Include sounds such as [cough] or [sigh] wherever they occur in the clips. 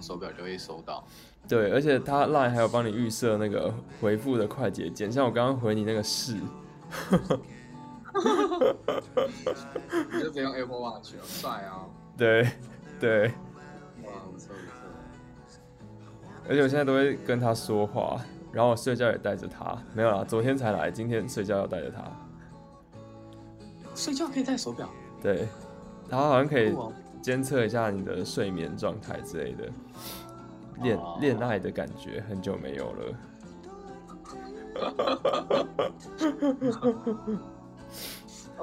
手表就会收到。对，而且它 Line 还有帮你预设那个回复的快捷键，像我刚刚回你那个是，[laughs] 你就直接用 Apple Watch 了，帅啊！[laughs] 对对，哇，不错不错。而且我现在都会跟他说话，然后我睡觉也带着他，没有啦，昨天才来，今天睡觉要带着他。睡觉可以戴手表？对，然后好像可以监测一下你的睡眠状态之类的，恋恋爱的感觉很久没有了。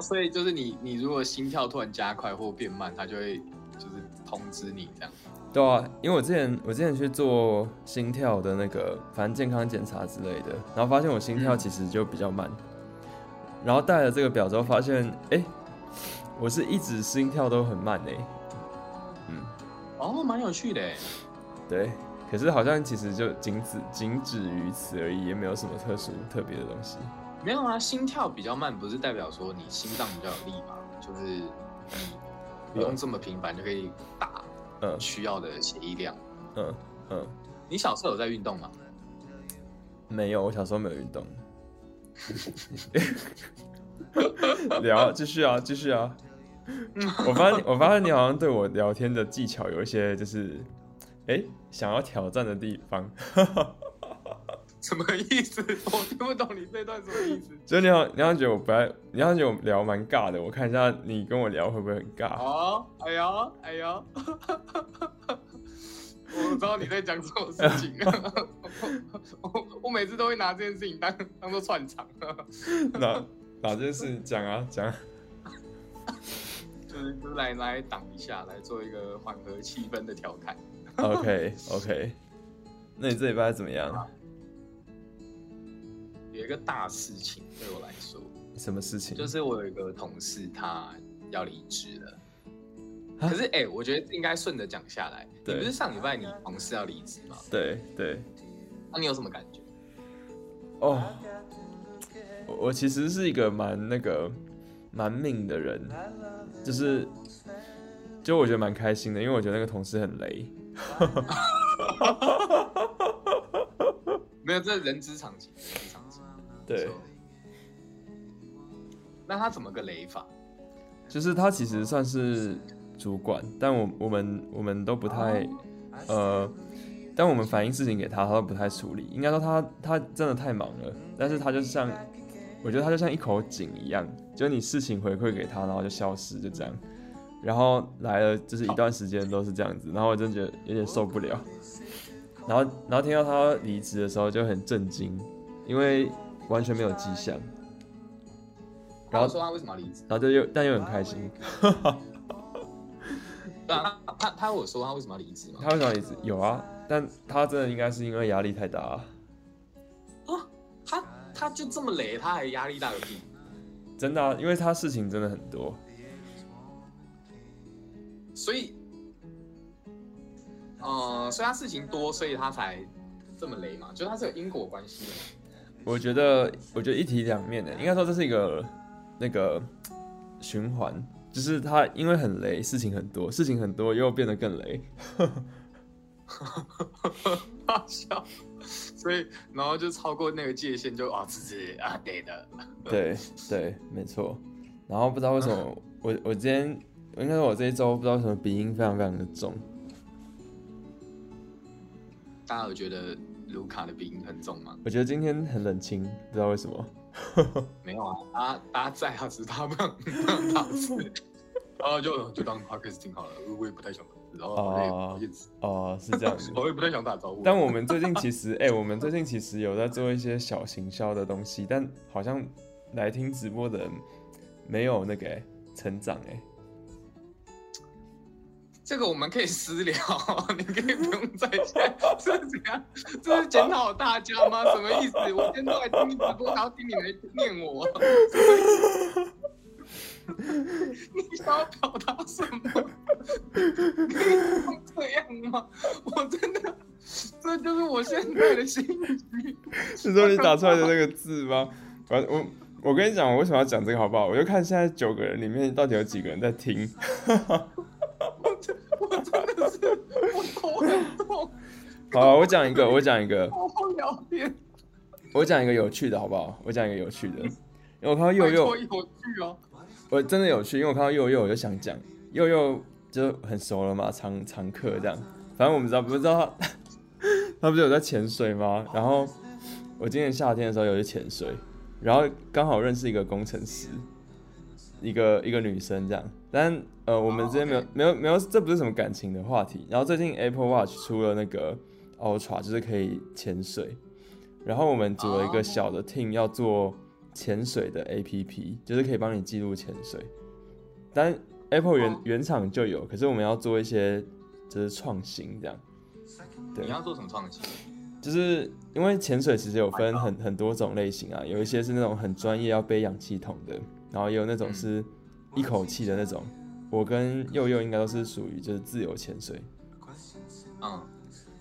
[laughs] 所以就是你，你如果心跳突然加快或变慢，它就会就是通知你这样。对啊，因为我之前我之前去做心跳的那个，反正健康检查之类的，然后发现我心跳其实就比较慢。然后戴了这个表之后，发现哎，我是一直心跳都很慢哎。嗯，哦，蛮有趣的。对，可是好像其实就仅止仅止于此而已，也没有什么特殊特别的东西。没有啊，心跳比较慢，不是代表说你心脏比较有力吗？就是你不用这么频繁就可以打。嗯，需要的血液量。嗯嗯，你小时候有在运动吗？没有，我小时候没有运动。[laughs] 聊，继续啊，继续啊。我发现，我发现你好像对我聊天的技巧有一些，就是，哎，想要挑战的地方。[laughs] 什么意思？我听不懂你这段什么意思。就你好，你好像觉得我不爱，你好像觉得我聊蛮尬的。我看一下你跟我聊会不会很尬？哦，哎呀，哎呀，[laughs] 我知道你在讲什么事情 [laughs] 我。我我每次都会拿这件事情当当做串场。哪哪件事情讲啊讲？就是就是来来挡一下，来做一个缓和气氛的调侃。[laughs] OK OK，那你这礼拜怎么样？有一个大事情对我来说，什么事情？就是我有一个同事，他要离职了。可是，哎、欸，我觉得应该顺着讲下来。你不是上礼拜你同事要离职吗？对对。那、啊、你有什么感觉？哦，我其实是一个蛮那个蛮命的人，就是就我觉得蛮开心的，因为我觉得那个同事很雷。[laughs] 没有，这是人之常情。对，那他怎么个雷法？就是他其实算是主管，但我我们我们都不太呃，但我们反映事情给他，他都不太处理。应该说他他真的太忙了，但是他就像我觉得他就像一口井一样，就是你事情回馈给他，然后就消失，就这样。然后来了就是一段时间都是这样子，然后我真觉得有点受不了。然后然后听到他离职的时候就很震惊，因为。完全没有迹象，然后说他为什么要离职，然后就又但又很开心。他他他有说他为什么要离职吗？他为什么要离职？有啊，但他真的应该是因为压力太大他他就这么雷，他还压力大个屁？真的啊，因为他事情真的很多，所以，呃，所以他事情多，所以他才这么雷嘛？就他是有因果关系的。我觉得，我觉得一体两面的，应该说这是一个那个循环，就是他因为很雷，事情很多，事情很多又变得更雷，[laughs] [laughs] 好笑，所以然后就超过那个界限就啊，这是啊对的，对对，没错。然后不知道为什么我我今天应该说我这一周不知道为什么鼻音非常非常的重，大家有觉得？卢卡的鼻音很重吗？我觉得今天很冷清，不知道为什么。[laughs] 没有啊，大大家在啊，只是他不让不让打字，然后 [laughs] 就就当 podcast 听好了。我也不太想然后哦哦是这样 [laughs] 子，我也不太想打招呼。但我们最近其实，[laughs] 哎、欸，我们最近其实有在做一些小行销的东西，但好像来听直播的人没有那个、欸、成长哎、欸。这个我们可以私聊，[laughs] 你可以不用在线。这是怎样？这是检讨大家吗？什么意思？我今天都来听你直播，然后听你来念我。你想要表达什么？可以这样吗？我真的，这就是我现在的心情。是说你打出来的那个字吗？我我我跟你讲，我为什么要讲这个好不好？我就看现在九个人里面到底有几个人在听。我真的是我头很痛。好，我讲一个，我讲一个。好好聊天。我讲一个有趣的，好不好？我讲一个有趣的，因为我看到佑佑，有趣哦。我真的有趣，因为我看到佑佑，我就想讲，佑佑就很熟了嘛，常常客这样。反正我们知道，不知道他，[laughs] 他不是有在潜水吗？然后我今年夏天的时候有去潜水，然后刚好认识一个工程师，一个一个女生这样。但呃，我们之间没有、oh. 没有没有，这不是什么感情的话题。然后最近 Apple Watch 出了那个 Ultra，就是可以潜水。然后我们组了一个小的 team，要做潜水的 APP，就是可以帮你记录潜水。但 Apple 原原厂就有，可是我们要做一些就是创新这样。对，你要做什么创新？就是因为潜水其实有分很很多种类型啊，有一些是那种很专业要背氧气筒的，然后也有那种是一口气的那种。我跟佑佑应该都是属于就是自由潜水。嗯。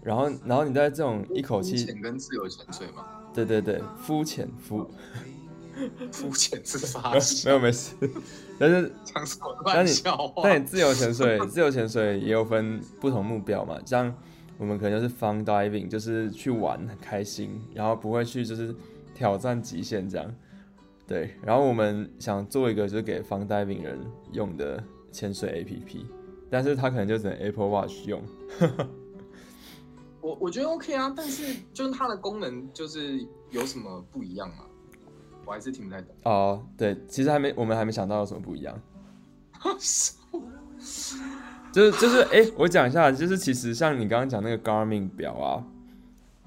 然后，然后你在这种一口气，浮潜跟自由潜水嘛？对对对，肤浅肤，肤浅是啥？没有没事，但是 [laughs] 但你但你自由潜水，自由潜水也有分不同目标嘛？像我们可能就是 fun diving，就是去玩很开心，然后不会去就是挑战极限这样。对，然后我们想做一个就是给 fun diving 人用的潜水 APP，但是它可能就只能 Apple Watch 用。我我觉得 OK 啊，但是就是它的功能就是有什么不一样吗？我还是听不太懂。哦，对，其实还没，我们还没想到有什么不一样。就 [laughs] 是就是，哎、欸，我讲一下，就是其实像你刚刚讲那个 Garmin 表啊，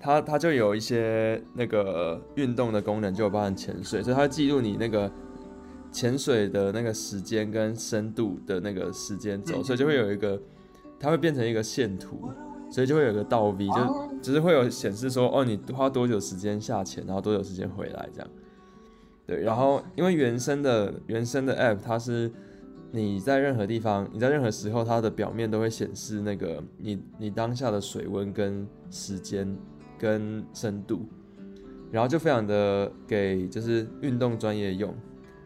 它它就有一些那个运动的功能，就有包含潜水，所以它记录你那个潜水的那个时间跟深度的那个时间轴，所以就会有一个，它会变成一个线图。所以就会有个倒 V，就只是会有显示说，哦，你花多久时间下潜，然后多久时间回来这样。对，然后因为原生的原生的 App，它是你在任何地方，你在任何时候，它的表面都会显示那个你你当下的水温跟时间跟深度，然后就非常的给就是运动专业用。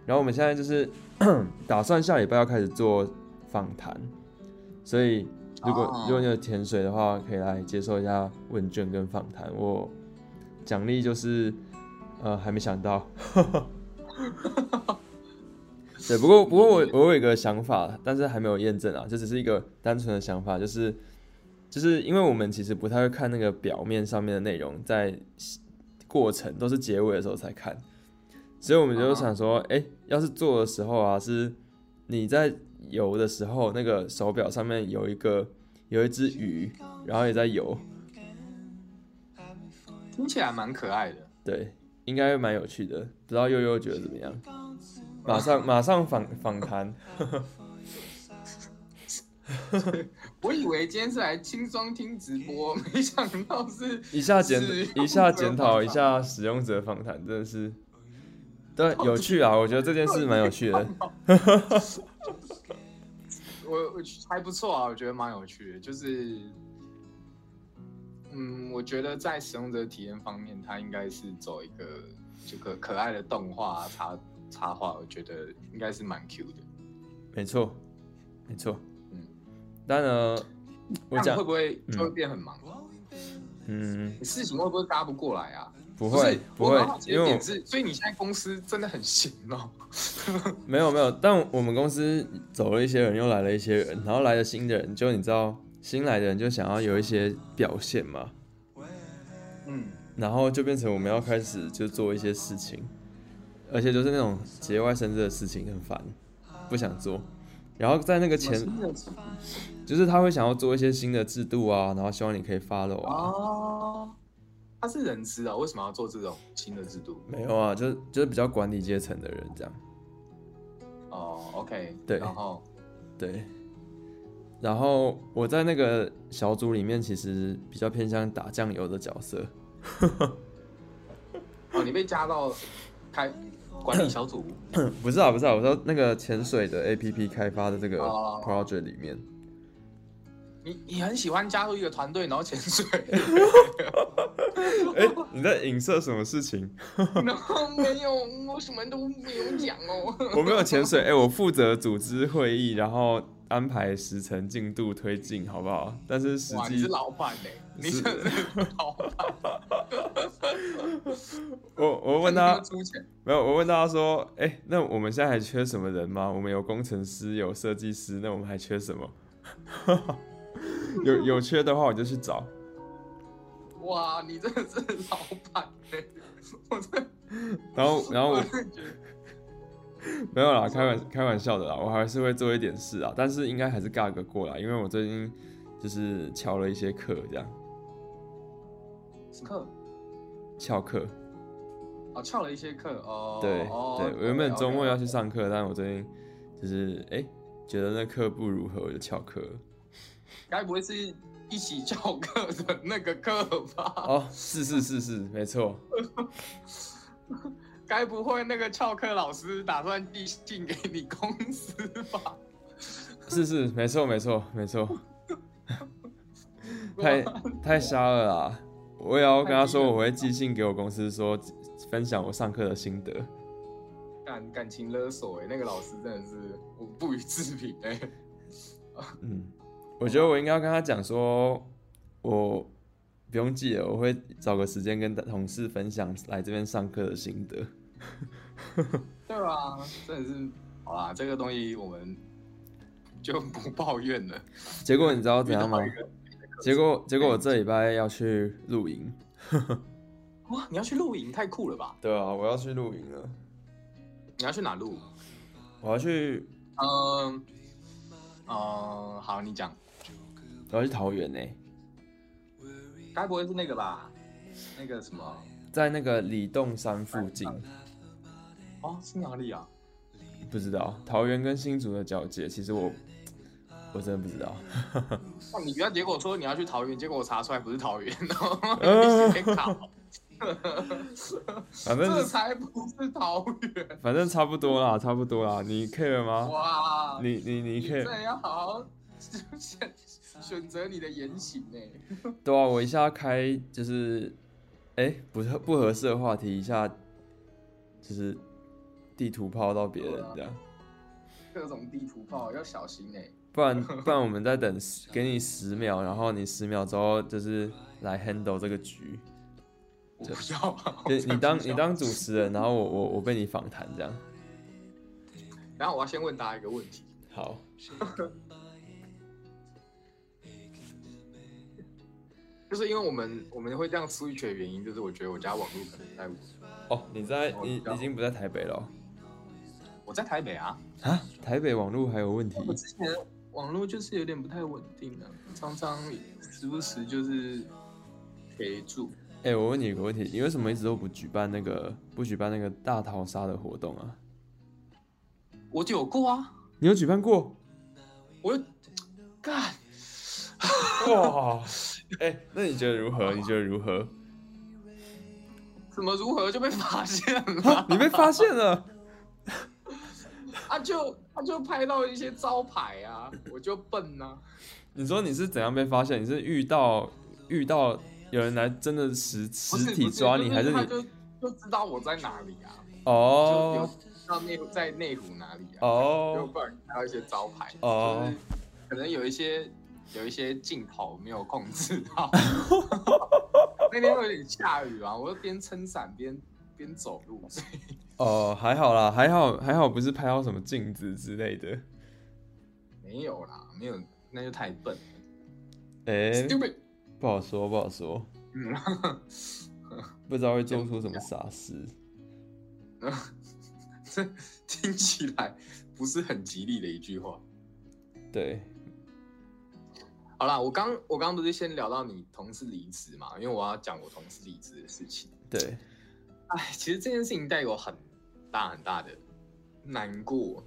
然后我们现在就是 [coughs] 打算下礼拜要开始做访谈，所以。如果如果你有潜水的话，可以来接受一下问卷跟访谈。我奖励就是，呃，还没想到。[laughs] 对，不过不过我我有一个想法，但是还没有验证啊，这只是一个单纯的想法，就是就是因为我们其实不太会看那个表面上面的内容，在过程都是结尾的时候才看，所以我们就想说，哎、欸，要是做的时候啊，是你在。游的时候，那个手表上面有一个有一只鱼，然后也在游，听起来蛮可爱的。对，应该蛮有趣的。不知道悠悠觉得怎么样？[laughs] 马上马上访访谈。[laughs] 我以为今天是来轻松听直播，[laughs] 没想到是一下检一下检讨一下使用者访谈，真的是对有趣啊！我觉得这件事蛮有趣的。我我还不错啊，我觉得蛮有趣的，就是，嗯，我觉得在使用者体验方面，它应该是走一个这个可爱的动画插插画，我觉得应该是蛮 Q 的。没错，没错，嗯，但呢，我讲会不会就会变很忙？嗯，你事情会不会搭不过来啊？不会，不会，因为所以你现在公司真的很闲哦。[laughs] 没有没有，但我们公司走了一些人，又来了一些人，然后来了新的人，就你知道，新来的人就想要有一些表现嘛。嗯，然后就变成我们要开始就做一些事情，而且就是那种节外生枝的事情，很烦，不想做。然后在那个前，就是他会想要做一些新的制度啊，然后希望你可以 follow 啊。哦他是人资啊，为什么要做这种新的制度？没有啊，就是就是比较管理阶层的人这样。哦，OK，对，然后对，然后我在那个小组里面，其实比较偏向打酱油的角色。[laughs] 哦，你被加到开管理小组？[coughs] 不是啊，不是啊，我说那个潜水的 APP 开发的这个 project 里面。你你很喜欢加入一个团队，然后潜水？哎、欸，你在影射什么事情？[laughs] 没有，我什么都没有讲哦。我没有潜水，哎、欸，我负责组织会议，然后安排时程进度推进，好不好？但是实际你是老板嘞，你是老板。[laughs] 我我问他，没有，我问大家说，哎、欸，那我们现在还缺什么人吗？我们有工程师，有设计师，那我们还缺什么？[laughs] 有有缺的话，我就去找。哇，你真的是老板嘞！我这，然后然后我 [laughs] 没有啦，开玩开玩笑的啦，我还是会做一点事啊，但是应该还是尬个过来，因为我最近就是翘了一些课，这样。课？翘课？哦，翘了一些课哦。对、哦、对，我原本周末要去上课，okay, okay. 但我最近就是哎、欸，觉得那课不如何，我就翘课。该不会是一起翘课的那个课吧？哦，是是是是，没错。[laughs] 该不会那个翘课老师打算寄信给你公司吧？是是，没错没错没错。[laughs] 太太瞎了啦！我也要跟他说，我会寄信给我公司说，分享我上课的心得。感感情勒索哎、欸，那个老师真的是我不予置评哎。嗯。[laughs] 我觉得我应该要跟他讲说，我不用寄了，我会找个时间跟同事分享来这边上课的心得。[laughs] 对啊，真的是，好啦，这个东西我们就不抱怨了。结果你知道怎样吗？结果结果我这礼拜要去露营。哇，你要去露营，太酷了吧？对啊，我要去露营了。你要去哪露？我要去，嗯嗯，好，你讲。我要去桃园呢，该不会是那个吧？那个什么，在那个李洞山附近。哦，是哪里啊？不知道，桃园跟新竹的交界。其实我我真的不知道。[laughs] 哦，你不要结果说你要去桃园，结果我查出来不是桃园。[laughs] 反正这才不是桃园。反正差不多啦，差不多啦。你 care 吗？哇，你你你 care？这要好好选择你的言行呢？对啊，我一下开就是，哎、欸，不不合适的话题，一下就是地图炮到别人这样。各种地图炮要小心哎，不然 [laughs] 不然我们再等给你十秒，然后你十秒之后就是来 handle 这个局。我不要，就你当你当主持人，然后我我我被你访谈这样。然后我要先问大家一个问题。好。[laughs] 就是因为我们我们会这样 switch 的原因，就是我觉得我家网络可能在哦，你在你已经不在台北了？我在台北啊啊，台北网络还有问题？我之前网络就是有点不太稳定啊，常常时不时就是陪住。哎、欸，我问你一个问题，你为什么一直都不举办那个不举办那个大逃杀的活动啊？我就有过啊，你有举办过？我干哇！[laughs] 哎、欸，那你觉得如何？你觉得如何？怎么如何就被发现了？你被发现了？啊就他就拍到一些招牌啊，我就笨呐、啊。你说你是怎样被发现？你是遇到遇到有人来真的实实体抓你，还是你他就就知道我在哪里啊？哦，就有到内在内湖哪里啊？哦，就不然看到一些招牌哦，就是、可能有一些。有一些镜头没有控制到，[laughs] 那天会有点下雨啊，我就边撑伞边边走路。哦，还好啦，还好还好，不是拍到什么镜子之类的。没有啦，没有，那就太笨。哎、欸，Stupid，不好说，不好说。不知道会做出什么傻事。这听起来不是很吉利的一句话。对。好啦，我刚我刚刚不是先聊到你同事离职嘛？因为我要讲我同事离职的事情。对，哎，其实这件事情带有很大很大的难过，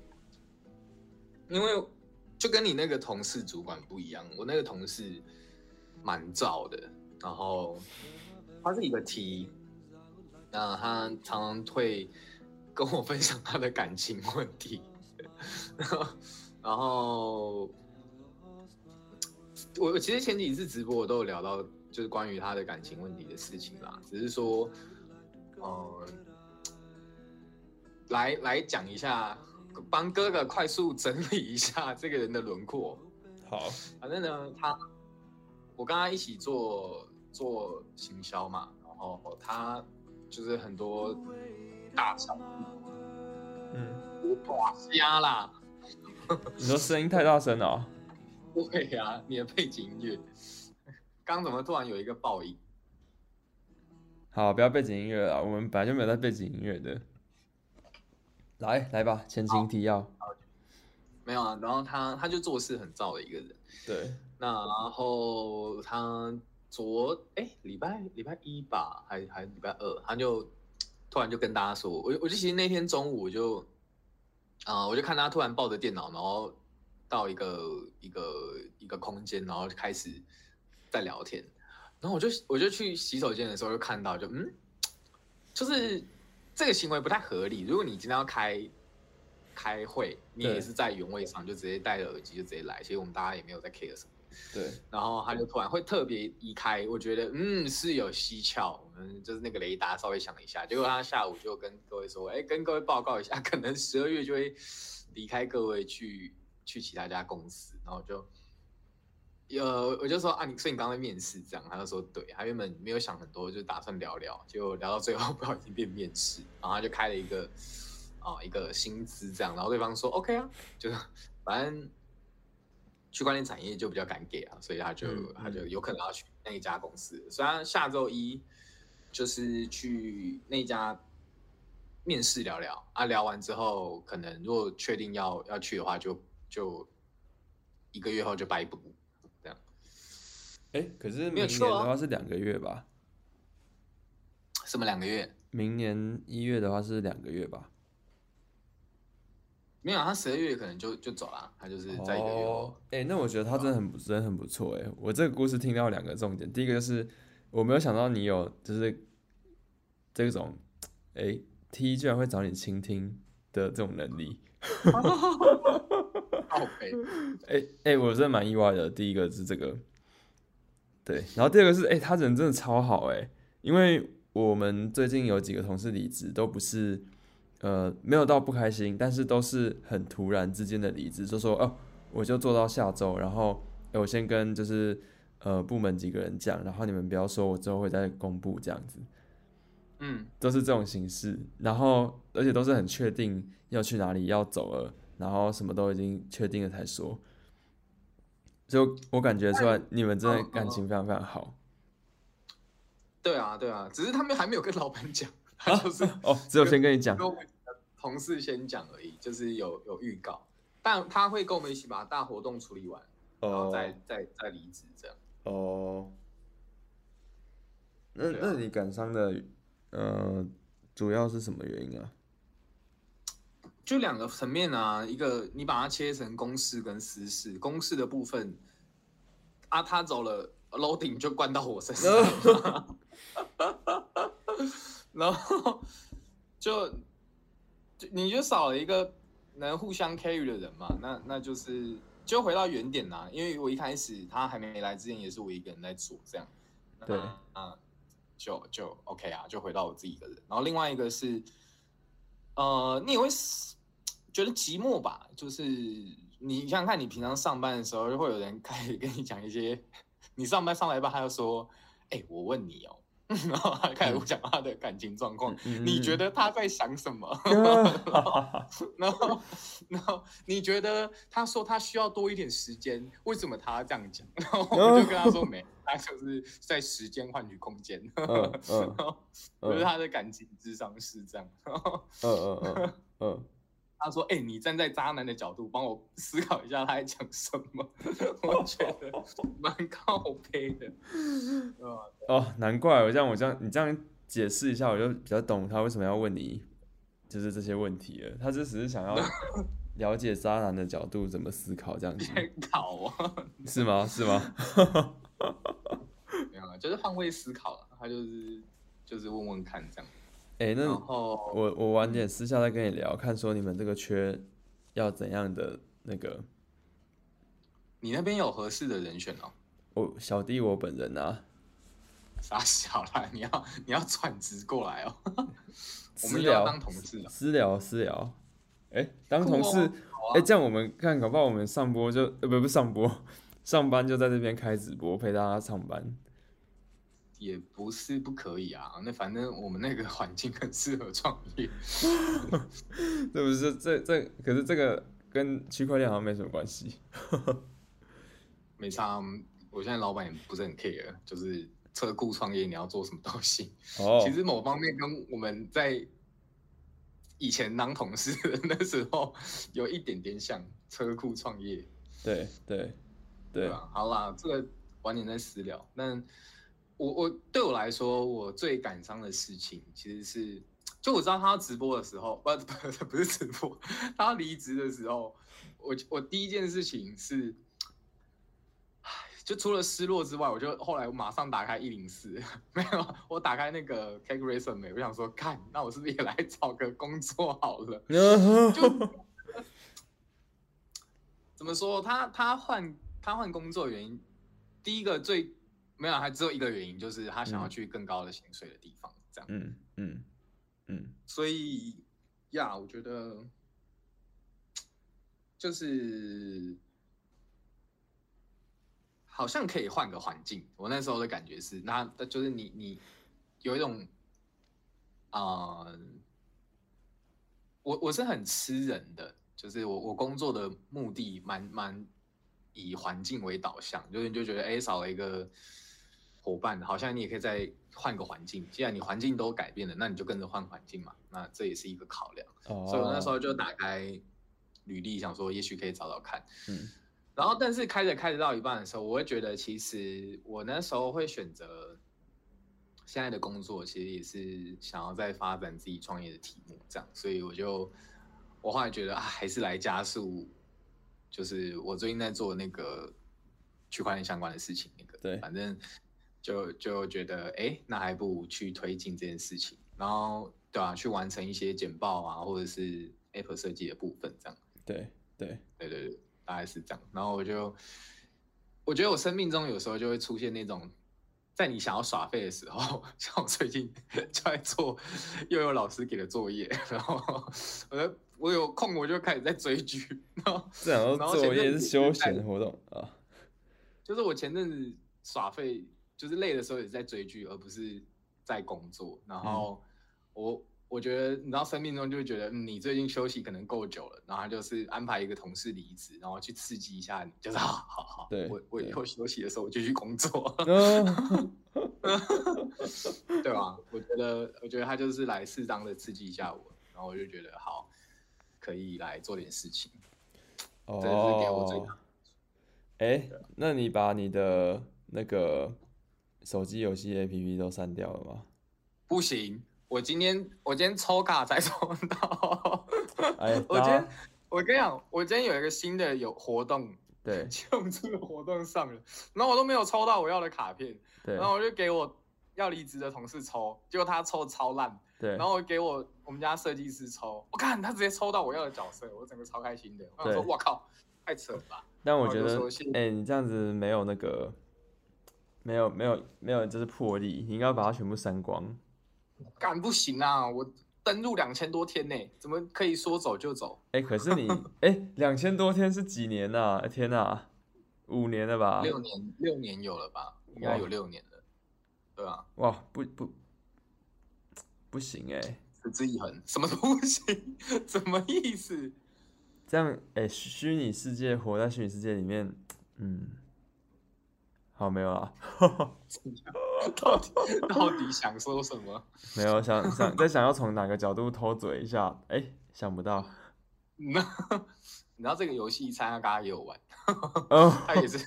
因为就跟你那个同事主管不一样，我那个同事蛮燥的，然后他是一个 T，那他常常会跟我分享他的感情问题，然后。我其实前几次直播我都有聊到，就是关于他的感情问题的事情啦。只是说，呃，来来讲一下帮哥哥快速整理一下 [laughs] 这个人的轮廓。好，反正呢，他我跟他一起做做行销嘛，然后他就是很多大厂，嗯，哇瞎啦！[laughs] 你说声音太大声了哦？不会呀，你的背景音乐，刚怎么突然有一个爆音？好，不要背景音乐了，我们本来就没有在背景音乐的。来来吧，前情提要。没有啊，然后他他就做事很躁的一个人。对。那然后他昨哎礼拜礼拜一吧，还还礼拜二，他就突然就跟大家说，我我就其实那天中午我就啊、我就看他突然抱着电脑，然后到一个一个一个空间，然后就开始在聊天。然后我就我就去洗手间的时候就看到，就嗯，就是这个行为不太合理。如果你今天要开开会，你也是在原位上，就直接戴着耳机就直接来。其实我们大家也没有在 care 什么。对。然后他就突然会特别移开，我觉得嗯是有蹊跷，我们就是那个雷达稍微响了一下。结果他下午就跟各位说，哎，跟各位报告一下，可能十二月就会离开各位去去其他家公司。然后就。呃，我就说啊，你所以你刚刚在面试这样，他就说对，他原本没有想很多，就打算聊聊，就聊到最后 [laughs] 不小心变面试，然后他就开了一个啊一个薪资这样，然后对方说 OK 啊，就反正区块链产业就比较敢给啊，所以他就、嗯、他就有可能要去那一家公司，虽然下周一就是去那家面试聊聊啊，聊完之后可能如果确定要要去的话就，就就一个月后就拜读。哎，可是明年的话是两个月吧？什么两个月？明年一月的话是两个月吧？没有，他十二月可能就就走了，他就是在一个月后。哎、哦，那我觉得他真的很真的很不错哎！我这个故事听到两个重点，第一个就是我没有想到你有就是这种哎 T 居然会找你倾听的这种能力。OK，哎哎，我真的蛮意外的。第一个是这个。对，然后第二个是，哎、欸，他人真的超好，哎，因为我们最近有几个同事离职，都不是，呃，没有到不开心，但是都是很突然之间的离职，就说，哦，我就做到下周，然后，欸、我先跟就是，呃，部门几个人讲，然后你们不要说，我之后会再公布这样子，嗯，都是这种形式，然后而且都是很确定要去哪里要走了，然后什么都已经确定了才说。就我感觉出来，你们真的感情非常非常好。对啊，对啊，只是他们还没有跟老板讲，[laughs] 他就是、啊、哦，只有先跟你讲，跟我们同事先讲而已，就是有有预告，但他会跟我们一起把大活动处理完，然后再、哦、再再离职这样。哦，那、啊、那你感伤的，呃，主要是什么原因啊？就两个层面啊，一个你把它切成公事跟私事，公事的部分，啊，他走了，loading 就关到我身上，[laughs] 然后就就你就少了一个能互相 carry 的人嘛，那那就是就回到原点啦，因为我一开始他还没来之前也是我一个人在做这样，对，啊，就就 OK 啊，就回到我自己一个人，然后另外一个是，呃，你也会。觉得寂寞吧，就是你想想看，你平常上班的时候，就会有人 [laughs] 开始跟你讲一些，你上班上来吧，他就说，哎、欸，我问你哦，[laughs] 然后他开始讲他的感情状况，嗯、你觉得他在想什么？嗯、[laughs] 然后，然后你觉得他说他需要多一点时间，为什么他要这样讲？然后我就跟他说，没，他就是在时间换取空间，嗯嗯，就是他的感情智商是这样，嗯嗯嗯嗯。他说：“哎、欸，你站在渣男的角度帮我思考一下，他在讲什么？我觉得蛮靠背的。哦，难怪我这样，我这样，你这样解释一下，我就比较懂他为什么要问你，就是这些问题了。他就只是想要 [laughs] 了解渣男的角度怎么思考，这样子。考啊？是吗？是吗？[laughs] 没有啊，就是换位思考了。他就是就是问问看这样。”哎、欸，那我我晚点私下再跟你聊，看说你们这个缺要怎样的那个。你那边有合适的人选哦？我小弟我本人啊。[laughs] 傻小啦，你要你要转职过来哦。[laughs] 我们要当同事。私聊私聊。哎、哎、欸，当同事，哎、哦啊欸，这样我们看，搞不好我们上播就呃不不上播，上班就在这边开直播陪大家上班，也不是不可以啊。那反正我们那个环境很适合创业，[laughs] 这不是这这可是这个跟区块链好像没什么关系，[laughs] 没差。我现在老板也不是很 care，就是车库创业你要做什么东西。哦，其实某方面跟我们在。以前当同事的那时候有一点点像车库创业，对对对吧？好啦，这个晚点再私聊。那我我对我来说，我最感伤的事情其实是，就我知道他要直播的时候，不不 [laughs] 不是直播，他要离职的时候，我我第一件事情是。就除了失落之外，我就后来我马上打开一零四，[laughs] 没有，我打开那个 Cake Resume，我想说，看，那我是不是也来找个工作好了？[laughs] 就怎么说，他他换他换工作原因，第一个最没有，还只有一个原因，就是他想要去更高的薪水的地方，这样。嗯嗯嗯。所以呀，我觉得就是。好像可以换个环境，我那时候的感觉是，那就是你你有一种，啊、呃，我我是很吃人的，就是我我工作的目的蛮蛮以环境为导向，就是你就觉得哎、欸、少了一个伙伴，好像你也可以再换个环境，既然你环境都改变了，那你就跟着换环境嘛，那这也是一个考量，oh. 所以我那时候就打开履历，想说也许可以找找看，嗯。然后，但是开着开着到一半的时候，我会觉得，其实我那时候会选择现在的工作，其实也是想要再发展自己创业的题目，这样。所以我就，我后来觉得啊，还是来加速，就是我最近在做那个区块链相关的事情，那个对，反正就就觉得，哎，那还不如去推进这件事情，然后对吧、啊？去完成一些简报啊，或者是 App 设计的部分，这样。对对对对对。大概是这样，然后我就，我觉得我生命中有时候就会出现那种，在你想要耍废的时候，[laughs] 像我最近 [laughs] 就在做又有老师给的作业，然后我我有空我就开始在追剧，然后这样作业是休闲活动啊，就是我前阵子耍废，就是累的时候也是在追剧，而不是在工作，然后我。嗯我觉得你知道，生命中就会觉得，嗯，你最近休息可能够久了，然后就是安排一个同事离职，然后去刺激一下你，就是好好好，对，我我以后休息的时候我就去工作，[laughs] [laughs] 对吧？我觉得，我觉得他就是来适当的刺激一下我，然后我就觉得好，可以来做点事情。哦，这是给我最大。哎、欸，那你把你的那个手机游戏 APP 都删掉了吗？不行。我今天我今天抽卡才抽到，哎，[laughs] 我今天我跟你讲，我今天有一个新的有活动，对，[laughs] 就这个活动上了，然后我都没有抽到我要的卡片，对，然后我就给我要离职的同事抽，结果他抽的超烂，对，然后我给我我们家设计师抽，我看他直接抽到我要的角色，我整个超开心的，我想说我靠，太扯了吧，但我觉得，哎、欸，你这样子没有那个，没有没有没有这是魄力，你应该把它全部删光。干不行啊！我登录两千多天呢，怎么可以说走就走？哎、欸，可是你 [laughs] 哎，两千多天是几年呐、啊？天呐、啊，五年了吧？六年，六年有了吧？应该有六年了，对啊？哇，不不不行哎，持之以恒，什么都不行，什么意思？这样哎，虚拟世界活在虚拟世界里面，嗯。好，没有了。[laughs] 到底到底想说什么？[laughs] 没有想想在想要从哪个角度偷嘴一下，哎、欸，想不到。那 [laughs] 你知道这个游戏，蔡阿嘎也有玩，哦、他也是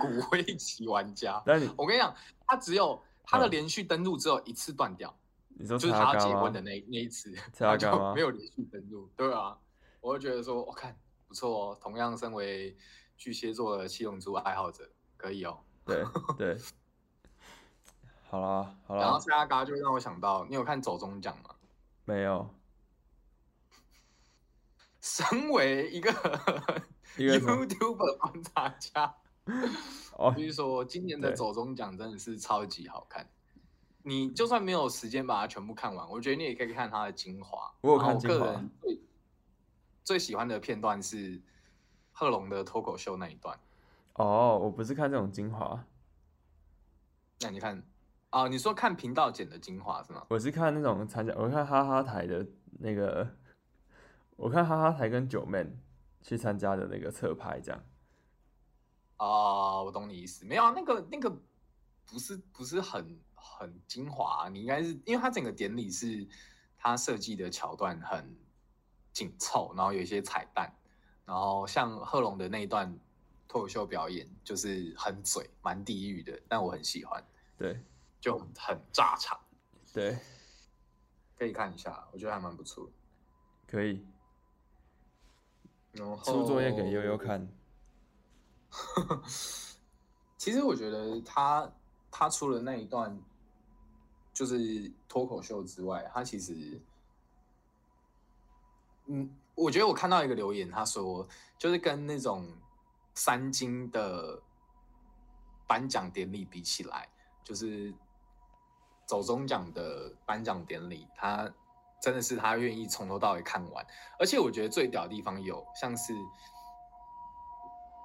骨灰级玩家。但你我跟你讲，他只有他的连续登录只有一次断掉，你说就是他结婚的那那一次，他就没有连续登录。对啊，我就觉得说，我看不错哦。同样身为巨蟹座的七龙珠爱好者，可以哦。对对，[laughs] 好啦好啦。然后蔡阿嘎就让我想到，你有看走中奖吗？没有。身为一个 [laughs] YouTuber 观察家，哦，比如说今年的走中奖真的是超级好看。你就算没有时间把它全部看完，我觉得你也可以看它的精华。我有看精华。最最喜欢的片段是贺龙的脱口秀那一段。哦，我不是看这种精华。那你看，哦，你说看频道剪的精华是吗？我是看那种参加，我看哈哈台的那个，[laughs] 我看哈哈台跟九妹去参加的那个侧拍这样。哦，我懂你意思，没有啊，那个那个不是不是很很精华啊，你应该是因为他整个典礼是他设计的桥段很紧凑，然后有一些彩蛋，然后像贺龙的那一段。脱口秀表演就是很嘴，蛮地狱的，但我很喜欢。对，就很炸场。对，可以看一下，我觉得还蛮不错。可以。然后出作业给悠悠看。[laughs] 其实我觉得他他除了那一段就是脱口秀之外，他其实，嗯，我觉得我看到一个留言，他说就是跟那种。三金的颁奖典礼比起来，就是走中奖的颁奖典礼，他真的是他愿意从头到尾看完。而且我觉得最屌的地方有像是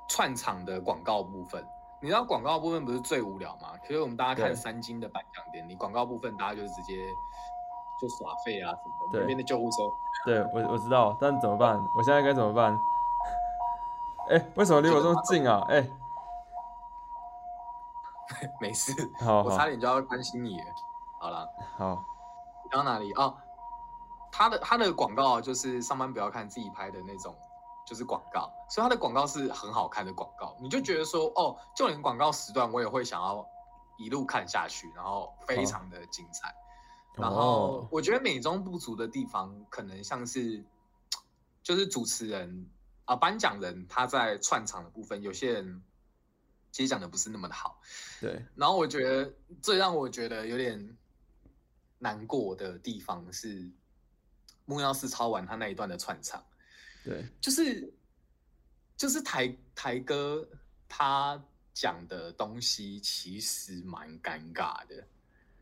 串场的广告部分，你知道广告部分不是最无聊吗？所以我们大家看三金的颁奖典礼，广告部分大家就是直接就耍废啊什么的，那边的救护车。对，我我知道，但怎么办？我现在该怎么办？哎、欸，为什么离我这么近啊？哎、欸，没事，好，好，我差点就要关心你了。好了，好，讲到哪里哦？他的他的广告就是上班不要看自己拍的那种，就是广告，所以他的广告是很好看的广告。你就觉得说，哦，就连广告时段我也会想要一路看下去，然后非常的精彩。哦、然后我觉得美中不足的地方，可能像是就是主持人。啊，颁奖人他在串场的部分，有些人其实讲的不是那么的好。对。然后我觉得最让我觉得有点难过的地方是木曜四抄完他那一段的串场。对。就是就是台台哥他讲的东西其实蛮尴尬的，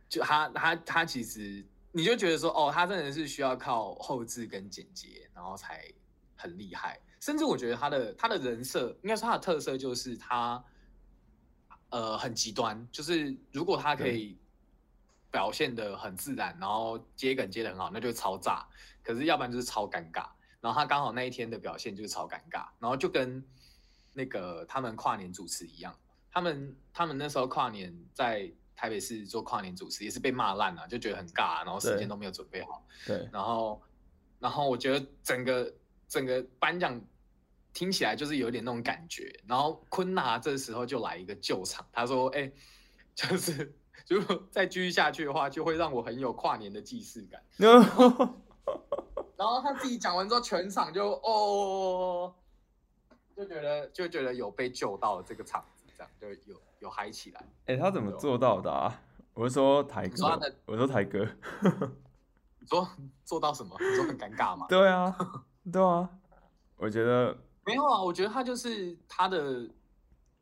就他他他其实你就觉得说哦，他真的是需要靠后置跟剪接，然后才很厉害。甚至我觉得他的他的人设，应该说他的特色就是他，呃，很极端。就是如果他可以表现的很自然，然后接梗接的很好，那就超炸。可是要不然就是超尴尬。然后他刚好那一天的表现就是超尴尬。然后就跟那个他们跨年主持一样，他们他们那时候跨年在台北市做跨年主持，也是被骂烂了，就觉得很尬，然后时间都没有准备好。对。然后然后我觉得整个。整个颁奖听起来就是有点那种感觉，然后坤娜这时候就来一个救场，他说：“哎、欸，就是如果再继续下去的话，就会让我很有跨年的既视感。[laughs] ”然后他自己讲完之后，全场就哦，就觉得就觉得有被救到这个场子，这样就有有嗨起来。哎、欸，他怎么做到的啊？我是说台哥，说我说台哥，你说做到什么？你说很尴尬吗？[laughs] 对啊。对啊，我觉得没有啊，我觉得他就是他的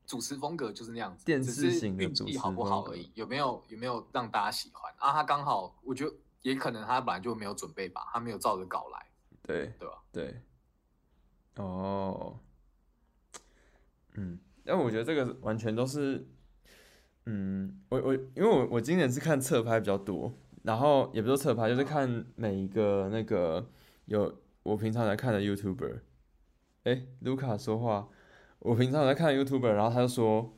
主持风格就是那样子，电视型的主持好不好而已，有没有有没有让大家喜欢啊？他刚好，我觉得也可能他本来就没有准备吧，他没有照着稿来，对对吧？对，哦，嗯，但我觉得这个完全都是，嗯，我我因为我我今年是看侧拍比较多，然后也不是侧拍，就是看每一个那个有。我平常在看的 YouTuber，哎，卢卡说话。我平常在看 YouTuber，然后他就说，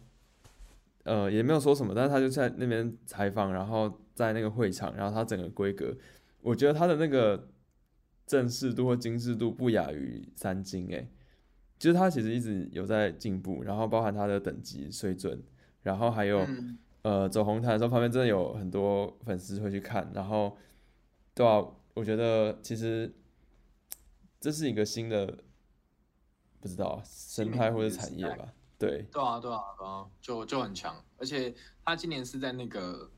呃，也没有说什么，但是他就在那边采访，然后在那个会场，然后他整个规格，我觉得他的那个正式度或精致度不亚于三金，哎，就是他其实一直有在进步，然后包含他的等级水准，然后还有，呃，走红毯的时候旁边真的有很多粉丝会去看，然后，对啊，我觉得其实。这是一个新的，不知道生态或者产业吧？对，对啊，对啊，对啊，就就很强。而且他今年是在那个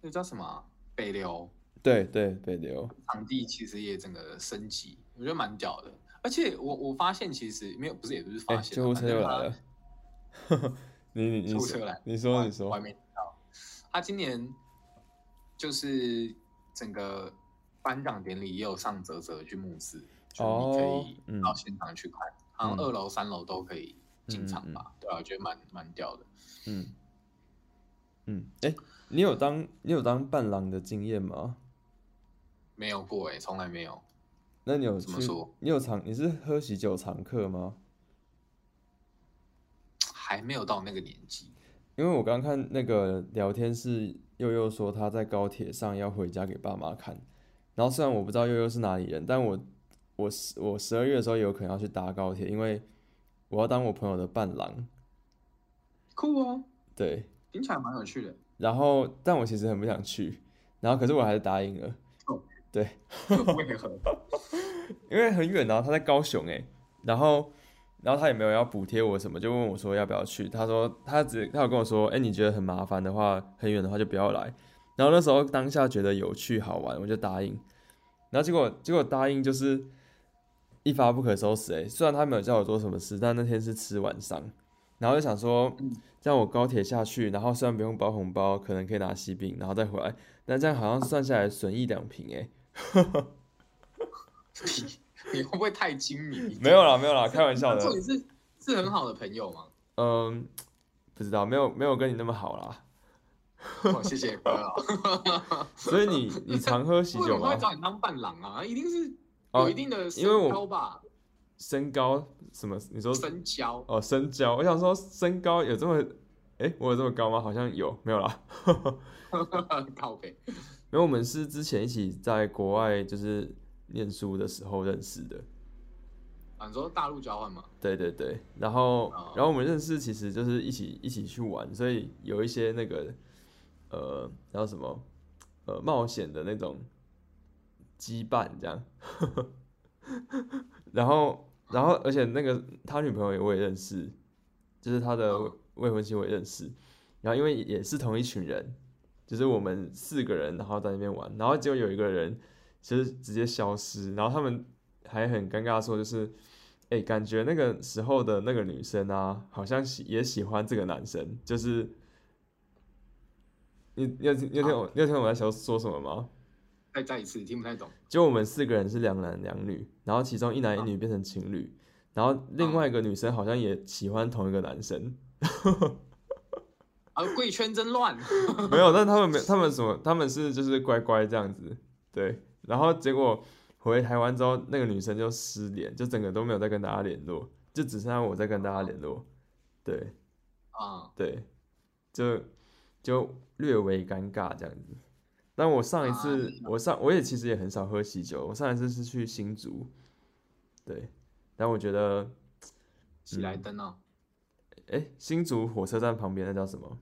那个叫什么、啊、北流？对对，北流场地其实也整个升级，我觉得蛮屌的。而且我我发现其实没有，不是也不是发现，救护车又来了。[laughs] 你你你救护车来，你说你说，我还没听到。他今年就是整个颁奖典礼也有上泽泽去目视。就你可以到现场去看，好像二楼、三楼都可以进场吧？对啊，我觉得蛮蛮屌的。嗯嗯，哎，你有当你有当伴郎的经验吗？没有过哎，从来没有。那你有怎么说？你有常你是喝喜酒常客吗？[tsk] 还没有到那个年纪。因为我刚看那个聊天室，祐祐说他在高铁上要回家给爸妈看。然后虽然我不知道悠悠是哪里人，但我我十我十二月的时候有可能要去搭高铁，因为我要当我朋友的伴郎。酷哦。对。听起来蛮有趣的。然后，但我其实很不想去。然后，可是我还是答应了。哦。对。[laughs] 为何？[laughs] 因为很远，然后他在高雄哎，然后。然后他也没有要补贴我什么，就问我说要不要去。他说他只他有跟我说，哎，你觉得很麻烦的话，很远的话就不要来。然后那时候当下觉得有趣好玩，我就答应。然后结果结果答应就是一发不可收拾哎。虽然他没有叫我做什么事，但那天是吃晚上，然后就想说，这样我高铁下去，然后虽然不用包红包，可能可以拿喜饼，然后再回来，但这样好像算下来损益两平哎。[laughs] 你会不会太精明？没有啦，没有啦，开玩笑的。你是是很好的朋友吗？嗯，不知道，没有没有跟你那么好啦。哦，谢谢哥啊。[laughs] 所以你你常喝喜酒吗？我会找你当伴郎啊，一定是有一定的身高吧？身高什么？你说身高？哦，身高。我想说身高有这么，哎，我有这么高吗？好像有，没有啦。[laughs] 靠背。因为我们是之前一起在国外，就是。念书的时候认识的，啊，你说大陆交换吗？对对对，然后、哦、然后我们认识其实就是一起一起去玩，所以有一些那个呃叫什么呃冒险的那种羁绊这样，[laughs] 然后然后而且那个他女朋友也我也认识，就是他的未婚妻我也认识，然后因为也是同一群人，就是我们四个人然后在那边玩，然后结果有一个人。其实直接消失，然后他们还很尴尬说，就是，哎，感觉那个时候的那个女生啊，好像喜也喜欢这个男生，就是，你你有你有听我你有听我在说说什么吗？再再一次，听不太懂。就我们四个人是两男两女，然后其中一男一女变成情侣，然后另外一个女生好像也喜欢同一个男生。啊，贵圈真乱。[laughs] 没有，但他们没，他们什么？他们是就是乖乖这样子，对。然后结果回台湾之后，那个女生就失联，就整个都没有再跟大家联络，就只剩下我在跟大家联络。对，啊，对，就就略微尴尬这样子。但我上一次，我上我也其实也很少喝喜酒，我上一次是去新竹。对，但我觉得喜来登哦，哎，新竹火车站旁边那叫什么？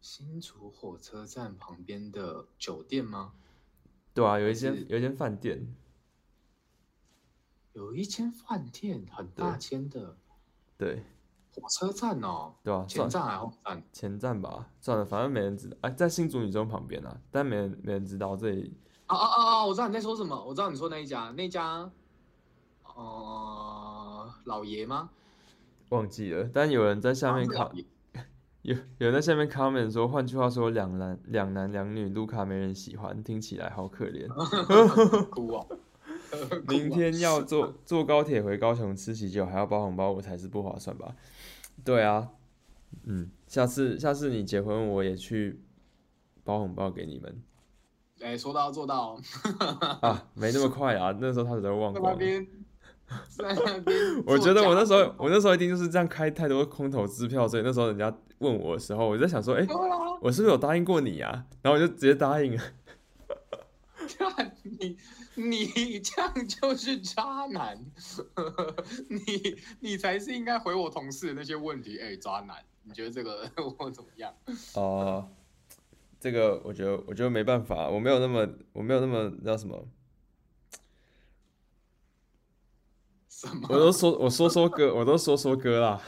新竹火车站旁边的酒店吗？对啊，有一间有一间饭店，有一间饭店很大间的，对，火车站哦，对啊，前站还是后站？前站吧，算了，反正没人知道。哎，在新竹女中旁边啊，但没人没人知道这里。啊啊啊啊！我知道你在说什么，我知道你说那一家，那家，呃，老爷吗？忘记了，但有人在下面看。[laughs] 有有人在下面 comment 说，换句话说，两男两男两女，卢卡没人喜欢，听起来好可怜。[laughs] 哭啊！明天 [laughs] 要坐坐高铁回高雄吃喜酒，还要包红包，我才是不划算吧？对啊，嗯，下次下次你结婚，我也去包红包给你们。哎、欸，说到做到。[laughs] 啊，没那么快啊，那时候他只在忘光。在那边，我觉得我那时候，我那时候一定就是这样开太多空头支票，所以那时候人家问我的时候，我就在想说，哎、欸，我是不是有答应过你啊？然后我就直接答应了。[laughs] 看你，[laughs] 你这样就是渣男，[laughs] 你你才是应该回我同事的那些问题。哎、欸，渣男，你觉得这个 [laughs] 我怎么样？哦、呃，这个我觉得，我觉得没办法，我没有那么，我没有那么叫什么。我都说我说说歌，我都说说歌啦。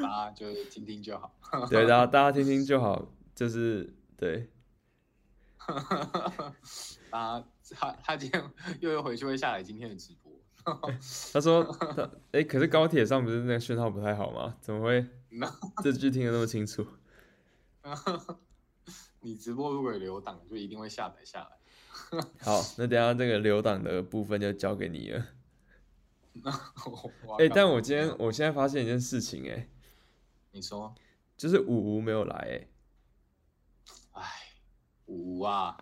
大家就听听就好。对，大家大家听听就好，就是对。[laughs] 啊，他他今天又又回去会下来今天的直播。[laughs] 他说他哎、欸，可是高铁上不是那个讯号不太好吗？怎么会这句听得那么清楚？[laughs] 你直播如果有留档，就一定会下载下来。好，那等下这个留档的部分就交给你了。哎、欸，但我今天我现在发现一件事情、欸，哎，你说，就是五五没有来、哎，五五啊，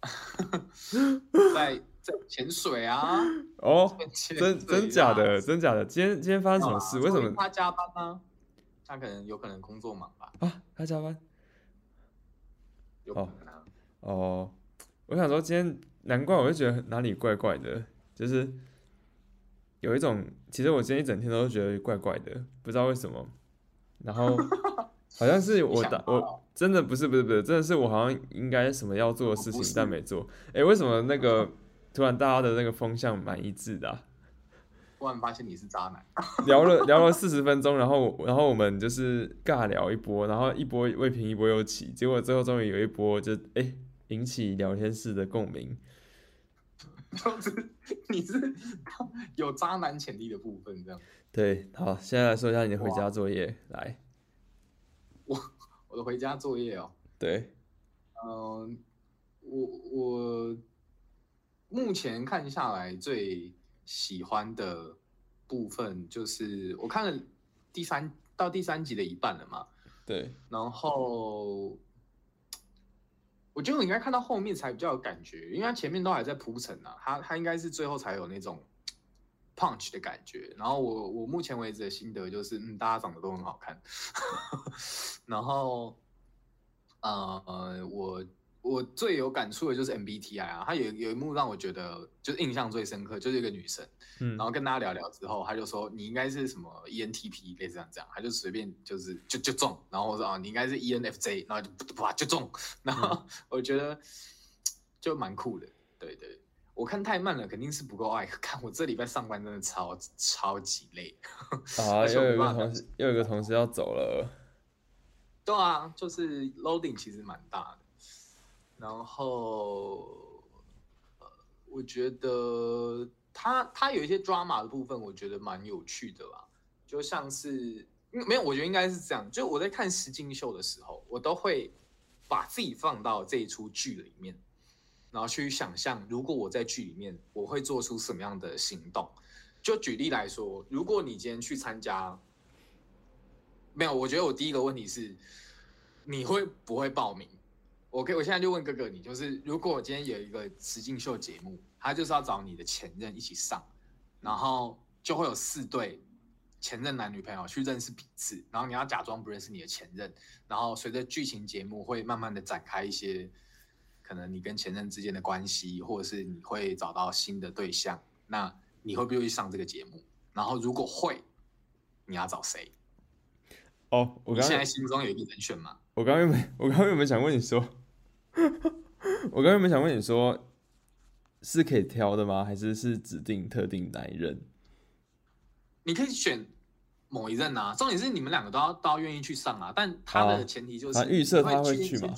[laughs] 在在潜水啊，哦，真真假的，真假的，今天今天发生什么事？为什么他加班呢？他可能有可能工作忙吧？啊，他加班，有可能啊。哦，我想说今天，难怪我就觉得哪里怪怪的，就是。有一种，其实我今天一整天都觉得怪怪的，不知道为什么。然后好像是我打我真的不是不是不是，真的是我好像应该什么要做的事情但没做。哎，为什么那个突然大家的那个风向蛮一致的啊？突然发现你是渣男。聊了 [laughs] 聊了四十分钟，然后然后我们就是尬聊一波，然后一波未平一波又起，结果最后终于有一波就哎引起聊天室的共鸣。就是你是有渣男潜力的部分，这样。对，好，现在来说一下你的回家作业，来。我 [laughs] 我的回家作业哦。对。嗯、呃，我我目前看下来最喜欢的部分就是我看了第三到第三集的一半了嘛。对。然后。我觉得我应该看到后面才比较有感觉，因为他前面都还在铺陈啊，他他应该是最后才有那种 punch 的感觉。然后我我目前为止的心得就是，嗯，大家长得都很好看。[laughs] 然后，呃呃，我。我最有感触的就是 MBTI 啊，他有有一幕让我觉得就是印象最深刻，就是一个女生，嗯，然后跟大家聊聊之后，他就说你应该是什么 ENTP 类似这样这样，他就随便就是就就中，然后我说啊你应该是 ENFJ，然后就哇就中，[laughs] 然后我觉得就蛮酷的，对对，我看太慢了，肯定是不够爱 [laughs] 看，我这礼拜上班真的超超级累，[laughs] 啊，又有一个同事又有一个同事要走了，对啊，就是 loading 其实蛮大的。然后，呃，我觉得他他有一些 drama 的部分，我觉得蛮有趣的啦。就像是，没有，我觉得应该是这样。就我在看实境秀的时候，我都会把自己放到这一出剧里面，然后去想象，如果我在剧里面，我会做出什么样的行动。就举例来说，如果你今天去参加，没有，我觉得我第一个问题是，你会不会报名？我可以，我现在就问哥哥，你就是，如果我今天有一个实境秀节目，他就是要找你的前任一起上，然后就会有四对前任男女朋友去认识彼此，然后你要假装不认识你的前任，然后随着剧情节目会慢慢的展开一些，可能你跟前任之间的关系，或者是你会找到新的对象，那你会不会去上这个节目？然后如果会，你要找谁？哦，我现在心中有一个人选吗？我刚刚有我刚刚有没有想问你说？[laughs] 我刚刚有没有想问你说，是可以挑的吗？还是是指定特定哪一任？你可以选某一任啊。重点是你们两个都要都要愿意去上啊。但他的前提就是，预设他会去吗？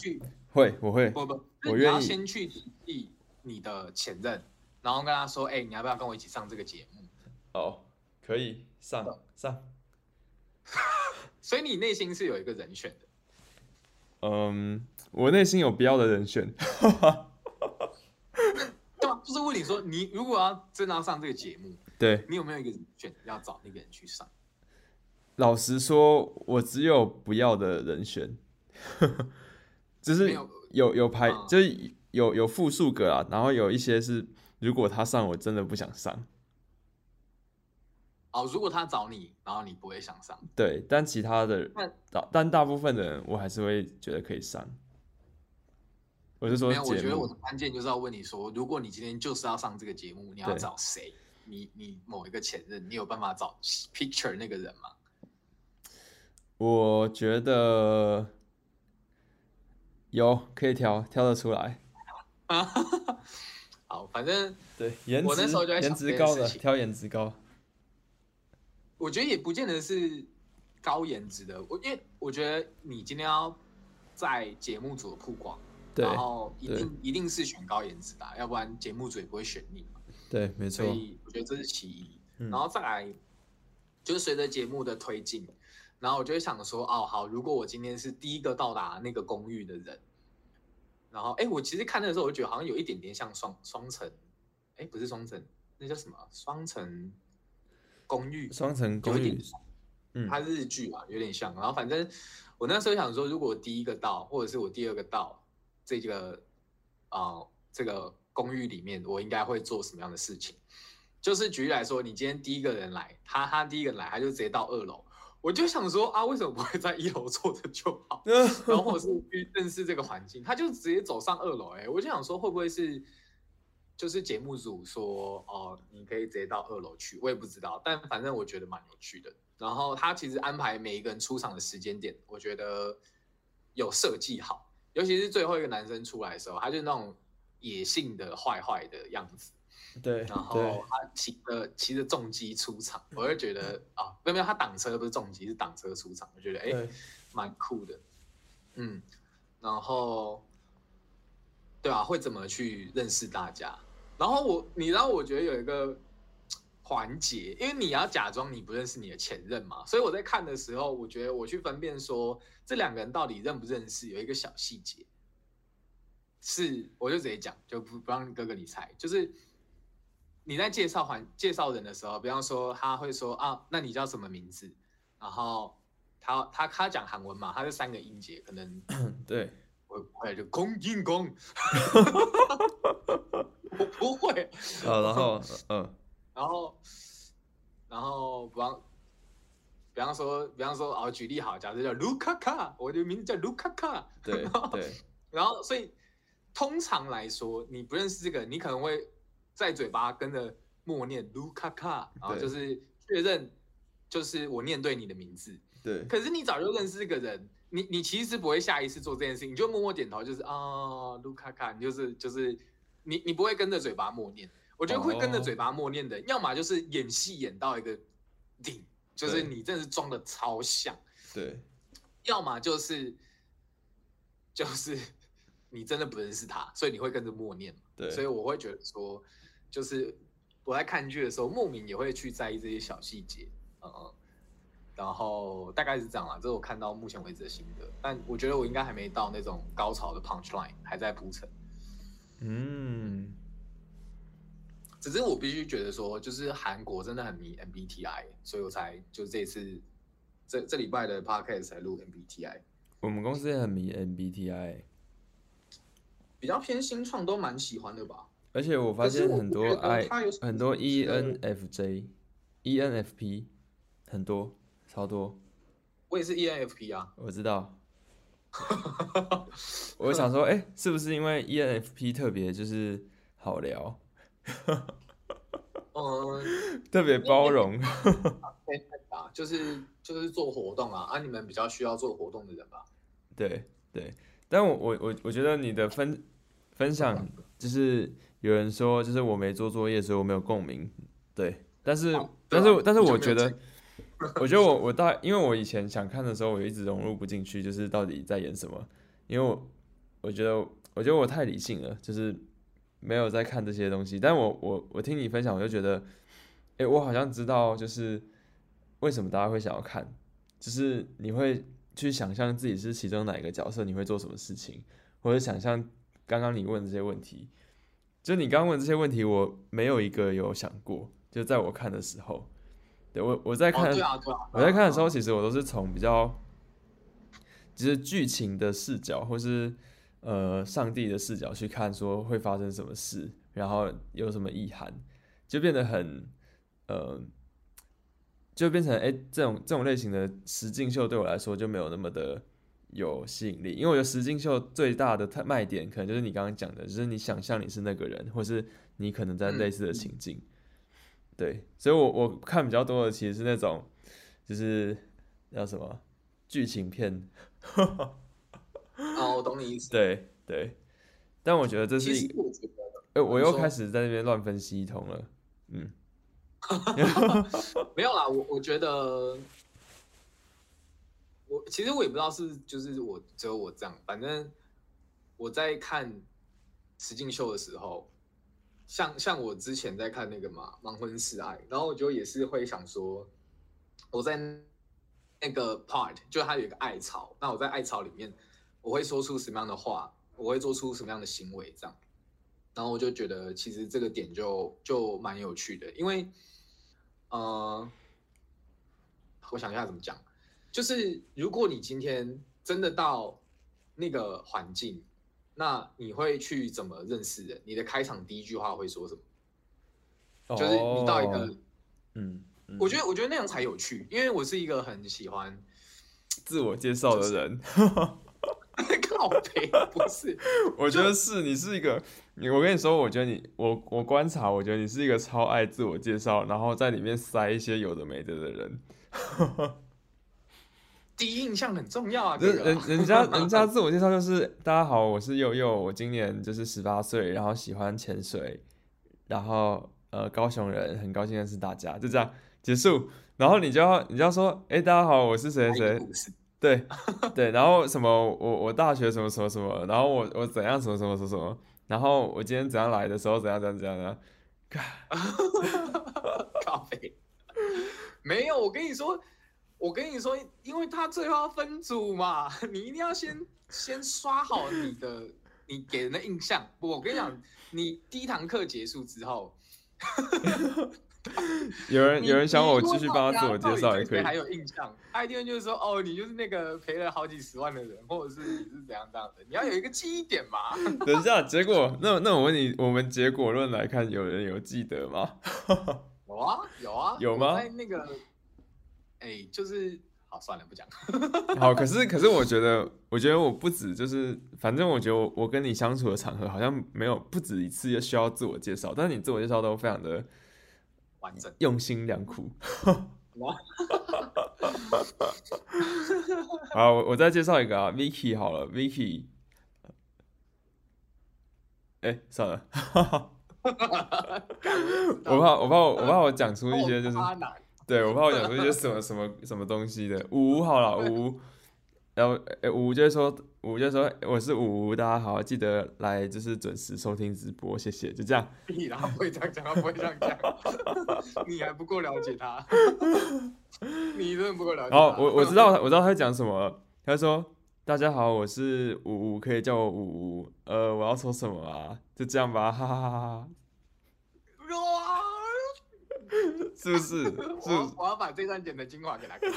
会，我会。不不，我愿意。你要先去联系你的前任，然后跟他说：“哎、欸，你要不要跟我一起上这个节目？”哦，可以上上。[laughs] 所以你内心是有一个人选的。嗯，我内心有必要的人选，[laughs] 对吧？就是问你说，你如果要真的要上这个节目，对，你有没有一个人选要找那个人去上？老实说，我只有不要的人选，[laughs] 就是有有，有排，嗯、就是有有复数个啊，然后有一些是如果他上，我真的不想上。哦，如果他找你，然后你不会想上，对，但其他的，但但大部分的人，我还是会觉得可以上。我是说，没有，我觉得我的关键就是要问你说，如果你今天就是要上这个节目，你要找谁？你你某一个前任，你有办法找 picture 那个人吗？我觉得有，可以挑挑得出来。[laughs] 好，反正对，颜值颜值高的挑颜值高。我觉得也不见得是高颜值的，我因为我觉得你今天要在节目组的曝光，对，然后一定一定是选高颜值的，要不然节目组也不会选你嘛。对，没错。所以我觉得这是其一，嗯、然后再来就是随着节目的推进，然后我就会想说，哦，好，如果我今天是第一个到达那个公寓的人，然后哎，我其实看的时候，我就觉得好像有一点点像双双层，哎，不是双层，那叫什么？双层公寓，双层公寓，嗯，它日剧啊，有点像。然后反正我那时候想说，如果我第一个到，或者是我第二个到这个啊、呃、这个公寓里面，我应该会做什么样的事情？就是举例来说，你今天第一个人来，他他第一个人来，他就直接到二楼。我就想说啊，为什么不会在一楼坐着就好？[laughs] 然后或者是去认识这个环境，他就直接走上二楼。哎，我就想说，会不会是就是节目组说哦，你可以直接到二楼去？我也不知道，但反正我觉得蛮有趣的。然后他其实安排每一个人出场的时间点，我觉得有设计好，尤其是最后一个男生出来的时候，他就那种野性的坏坏的样子。对，然后他骑着骑着重机出场，我就觉得啊，没有没有，他挡车不是重机，是挡车出场，我觉得哎，蛮酷的，嗯，然后，对啊，会怎么去认识大家？然后我，你知道，我觉得有一个环节，因为你要假装你不认识你的前任嘛，所以我在看的时候，我觉得我去分辨说这两个人到底认不认识，有一个小细节，是我就直接讲，就不不让哥哥你猜，就是。你在介绍环介绍人的时候，比方说他会说啊，那你叫什么名字？然后他他他讲韩文嘛，他是三个音节，可能 [clears throat] 对，我会就公进公，我不会。啊，然后 [laughs] 嗯，然后然后比方比方说比方说哦，举例好，假设叫卢卡卡，我的名字叫卢卡卡，对对。然后所以通常来说，你不认识这个，你可能会。在嘴巴跟着默念卢卡卡，然后就是确认，就是我念对你的名字。对。可是你早就认识这个人，你你其实不会下意识做这件事情，你就默默点头，就是啊卢卡卡，你就是就是你你不会跟着嘴巴默念。我觉得会跟着嘴巴默念的，要么就是演戏演到一个顶，就是你真的是装的超像。对。要么就是就是你真的不认识他，所以你会跟着默念。对。所以我会觉得说。就是我在看剧的时候，莫名也会去在意这些小细节，嗯嗯，然后大概是这样啦，这是我看到目前为止的心得。但我觉得我应该还没到那种高潮的 punch line，还在铺陈。嗯，只是我必须觉得说，就是韩国真的很迷 MBTI，所以我才就这次这这礼拜的 podcast 才录 MBTI。我们公司也很迷 MBTI，比较偏新创，都蛮喜欢的吧。而且我发现很多 I 很多 ENFJ，ENFP 很多超多。我也是 ENFP 啊。我知道。[laughs] 我想说，哎、欸，是不是因为 ENFP 特别就是好聊？嗯，[laughs] 特别包容。就是就是做活动啊，啊，你们比较需要做活动的人吧？对对，但我我我我觉得你的分分享就是。有人说，就是我没做作业，所以我没有共鸣。对，但是，啊、但是，但是，我觉得，我觉得我我大，因为我以前想看的时候，我一直融入不进去，就是到底在演什么。因为我，我觉得，我觉得我太理性了，就是没有在看这些东西。但我，我，我听你分享，我就觉得，哎，我好像知道，就是为什么大家会想要看，就是你会去想象自己是其中哪一个角色，你会做什么事情，或者想象刚刚你问的这些问题。就你刚刚问这些问题，我没有一个有想过。就在我看的时候，对我我在看，我在看的时候，其实我都是从比较，就是剧情的视角，或是呃上帝的视角去看，说会发生什么事，然后有什么意涵，就变得很呃，就变成哎这种这种类型的实境秀对我来说就没有那么的。有吸引力，因为我觉得实境秀最大的卖点，可能就是你刚刚讲的，就是你想象你是那个人，或是你可能在类似的情境。嗯、对，所以我我看比较多的其实是那种，就是叫什么剧情片。哦，我懂你意思。对对，但我觉得这是，哎，我又开始在那边乱分析一通了。嗯，[laughs] [laughs] 没有啦，我我觉得。我其实我也不知道是就是我只有我这样，反正我在看实境秀的时候，像像我之前在看那个嘛《盲婚试爱》，然后我就也是会想说，我在那个 part 就它有一个爱巢，那我在爱巢里面我会说出什么样的话，我会做出什么样的行为这样。然后我就觉得其实这个点就就蛮有趣的，因为呃，我想一下怎么讲，就是如果你今天真的到那个环境，那你会去怎么认识人？你的开场第一句话会说什么？就是你到一个，嗯，嗯，我觉得我觉得那样才有趣，因为我是一个很喜欢自我介绍的人。[laughs] 靠北不是，[laughs] 我觉得是你是一个，你我跟你说，我觉得你我我观察，我觉得你是一个超爱自我介绍，然后在里面塞一些有的没的的人。第一印象很重要啊，人人人家人家自我介绍就是大家好，我是佑佑，我今年就是十八岁，然后喜欢潜水，然后。呃，高雄人，很高兴认识大家，就这样结束。然后你就要，你就要说，哎，大家好，我是谁谁谁，对对。然后什么，我我大学什么什么什么，然后我我怎样什么什么什么什么，然后我今天怎样来的时候怎样怎样怎样的。咖啡 [laughs] [laughs] 没有，我跟你说，我跟你说，因为他最后要分组嘛，[laughs] 你一定要先先刷好你的你给人的印象。我跟你讲，你第一堂课结束之后。[laughs] 有人有人想我继续帮他自我介绍也可以。还有印象，ID 就是说，哦，你就是那个赔了好几十万的人，或者是你是怎样这样的，你要有一个记忆点嘛。[laughs] 等一下，结果那那我问你，我们结果论来看，有人有记得吗？有啊，有啊，有吗？在那个，哎、欸，就是。好，算了，不讲。[laughs] 好，可是可是，我觉得，我觉得我不止，就是，反正我觉得我我跟你相处的场合好像没有不止一次需要自我介绍，但是你自我介绍都非常的完整，用心良苦。[laughs] 好，我我再介绍一个啊，Vicky 好了，Vicky。哎、欸，算了。[laughs] 我怕我怕我我怕我讲出一些就是。对，我怕我讲出一些什么什么什么东西的。五五好了，五五，然后诶，五五就说，五五就说我是五五，大家好，记得来就是准时收听直播，谢谢，就这样。[laughs] 你啦，不会这样讲，他不会这样讲，[laughs] 你还不够了解他，你真的不够了解他。哦，我我知道，我知道他在讲什么。他说：“大家好，我是五五，可以叫我五五。呃，我要说什么啊？就这样吧，哈哈哈哈。”是不是？[laughs] 是我我要把这段剪的精华给他看。[laughs]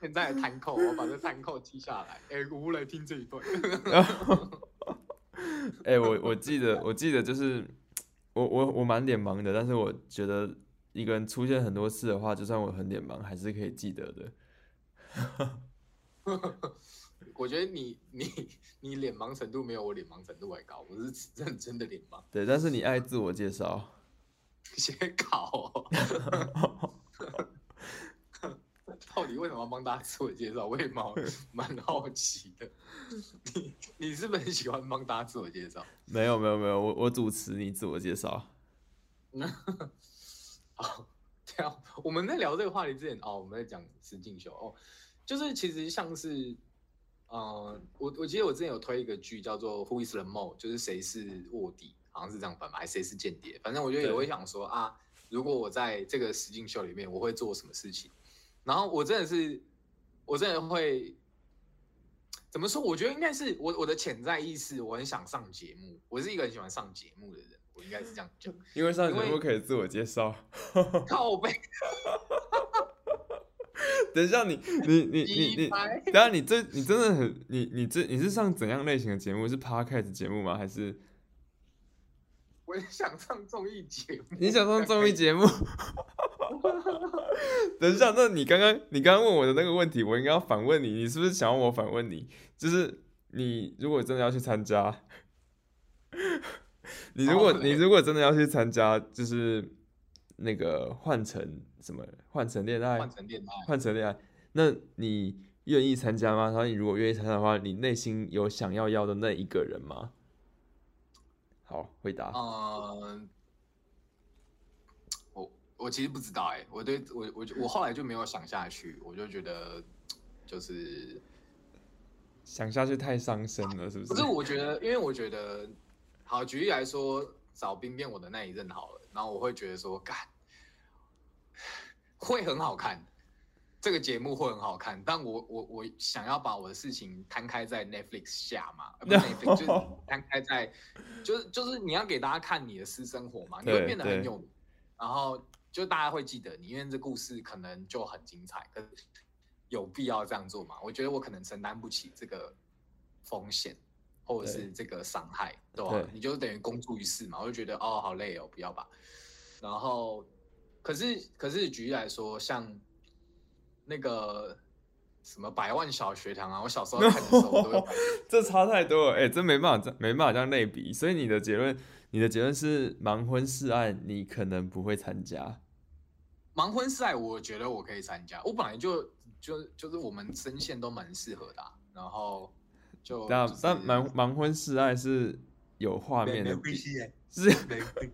现在弹扣，我把这弹扣记下来。哎、欸，我来听这一段。[laughs] 哎、欸，我我记得，我记得就是我我我蛮脸盲的，但是我觉得一个人出现很多次的话，就算我很脸盲，还是可以记得的。我觉得你你你脸盲程度没有我脸盲程度还高，我是认真的脸盲。对，但是你爱自我介绍。[laughs] 写稿，[laughs] 到底为什么要帮大家自我介绍？我也蛮蛮好奇的。[laughs] 你你是不是很喜欢帮大家自我介绍？没有没有没有，我我主持你自我介绍。好，这样我们在聊这个话题之前哦，我们在讲实境秀哦，就是其实像是，呃，我我记得我之前有推一个剧叫做《Who is the Mole》，就是谁是卧底。好像是这样翻吧，还是谁是间谍？反正我觉得也会想说啊，如果我在这个实境秀里面，我会做什么事情？然后我真的是，我真的会怎么说？我觉得应该是我我的潜在意识，我很想上节目。我是一个很喜欢上节目的人，我应该是这样讲。[laughs] 因为上节目可以自我介绍。[laughs] 靠背。等一下，[laughs] 你你你你你，等下你这你真的很你你这你是上怎样类型的节目？是 Podcast 节目吗？还是？我 [laughs] 想上综艺节目。你想上综艺节目？[laughs] 等一下，那你刚刚你刚刚问我的那个问题，我应该要反问你。你是不是想要我反问你？就是你如果真的要去参加，[laughs] 你如果你如果真的要去参加，就是那个换成什么换成恋爱，换成恋爱，换成恋爱，那你愿意参加吗？然后你如果愿意参加的话，你内心有想要要的那一个人吗？好，回答。嗯，我我其实不知道哎、欸，我对我我我后来就没有想下去，我就觉得就是想下去太伤身了，是不是？不是，我觉得，因为我觉得，好，举例来说，找兵变我的那一任好了，然后我会觉得说，干会很好看，这个节目会很好看，但我我我想要把我的事情摊开在 Netflix 下嘛，不是 [laughs] Netflix 就是摊开在，就是就是你要给大家看你的私生活嘛，你会变得很有名，然后就大家会记得你，因为这故事可能就很精彩，可是有必要这样做吗？我觉得我可能承担不起这个风险，或者是这个伤害，对吧？对，你就等于公诸于世嘛，我就觉得哦好累哦，不要吧。然后，可是可是举例来说，像。那个什么百万小学堂啊，我小时候 [laughs] 看的时候都有 [laughs] 这差太多了，哎、欸，真没办法，没办法这样类比。所以你的结论，你的结论是盲婚试爱，你可能不会参加。盲婚试爱，我觉得我可以参加。我本来就就就是我们声线都蛮适合的、啊，然后就但、就是、但盲盲婚试爱是有画面的，是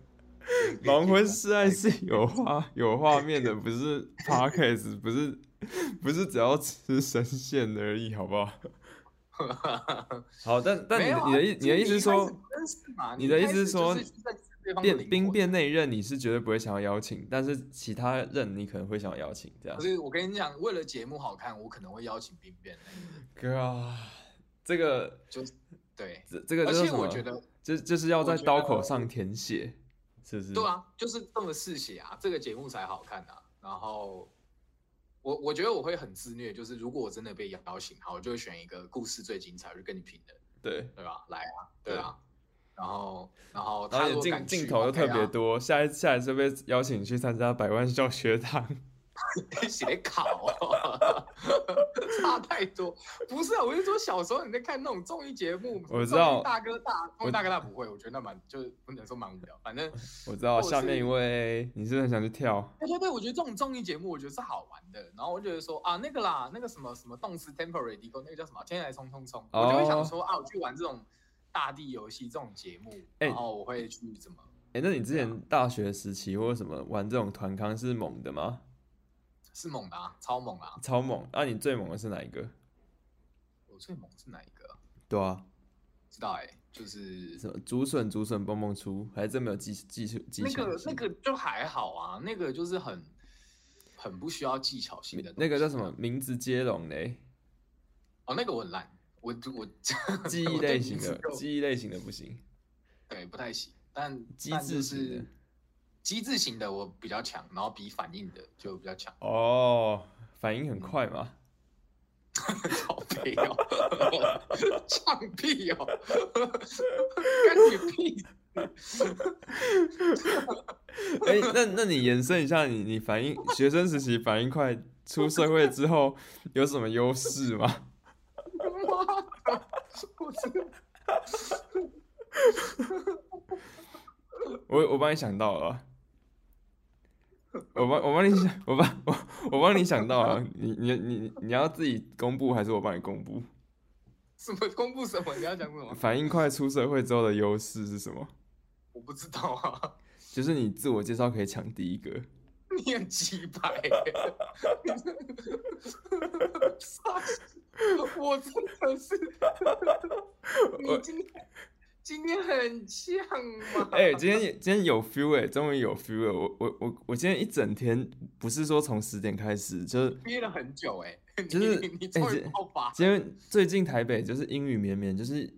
[laughs] 盲婚试爱是有画有画面的，不是 Podcast，不是。不是只要吃声线而已，好不好？[laughs] 好，但但你的、啊、你的意你的意思是说，你的意思是说，变兵变那一任你是绝对不会想要邀请，但是其他任你可能会想要邀请，这样。可是我跟你讲，为了节目好看，我可能会邀请兵变。哥啊，这个就对，这这个就是什么？就就是要在刀口上填血，是不是？对啊，就是这么嗜血啊，这个节目才好看啊。然后。我我觉得我会很自虐，就是如果我真的被邀请，好，我就会选一个故事最精彩，就跟你拼的，对对吧？来啊，对啊，然后然后他的镜镜头又特别多，下一下一次被邀请去参加百万小学堂。[laughs] 写考啊，差太多。不是啊，我是说小时候你在看那种综艺节目，我知道大哥大，大哥大不会，我觉得那蛮就是不能说蛮无聊。反正我知道下面一位，你是很想去跳？对对对，我觉得这种综艺节目我觉得是好玩的。然后我觉得说啊，那个啦，那个什么什么动词 temporary 那个叫什么？天来冲冲冲，我就会想说啊，我去玩这种大地游戏这种节目，然后我会去怎么？哎，那你之前大学时期或者什么玩这种团康是猛的吗？是猛的啊，超猛啊，超猛！那、啊、你最猛的是哪一个？我最猛是哪一个？对啊，知道哎、欸，就是什么竹笋竹笋蹦蹦出，还真没有技技术技巧。那个那个就还好啊，那个就是很很不需要技巧性的。那个叫什么名字接龙嘞？哦，那个我很烂，我我 [laughs] 记忆类型的记忆类型的不行，对，不太行。但机制是。机智型的我比较强，然后比反应的就比较强。哦，反应很快吗？[laughs] 好屁哦，[laughs] 呛屁哦，干你屁！哎、欸，那那你延伸一下你，你你反应学生时期反应快，出社会之后有什么优势吗？[laughs] 我我帮你想到了。[laughs] 我帮我帮你想，我帮我我帮你想到啊，你你你你要自己公布还是我帮你公布？什么公布什么？你要讲什么？反应快出社会之后的优势是什么？我不知道啊。[laughs] 就是你自我介绍可以抢第一个。你很鸡排。[laughs] 我真的是。你今天。今天很像吗？[laughs] 哎、欸，今天今天有 feel 哎、欸，终于有 feel 了。我我我我今天一整天不是说从十点开始，就是憋了很久哎、欸，就是 [laughs] 你你终于爆发。今天最近台北就是阴雨绵绵，就是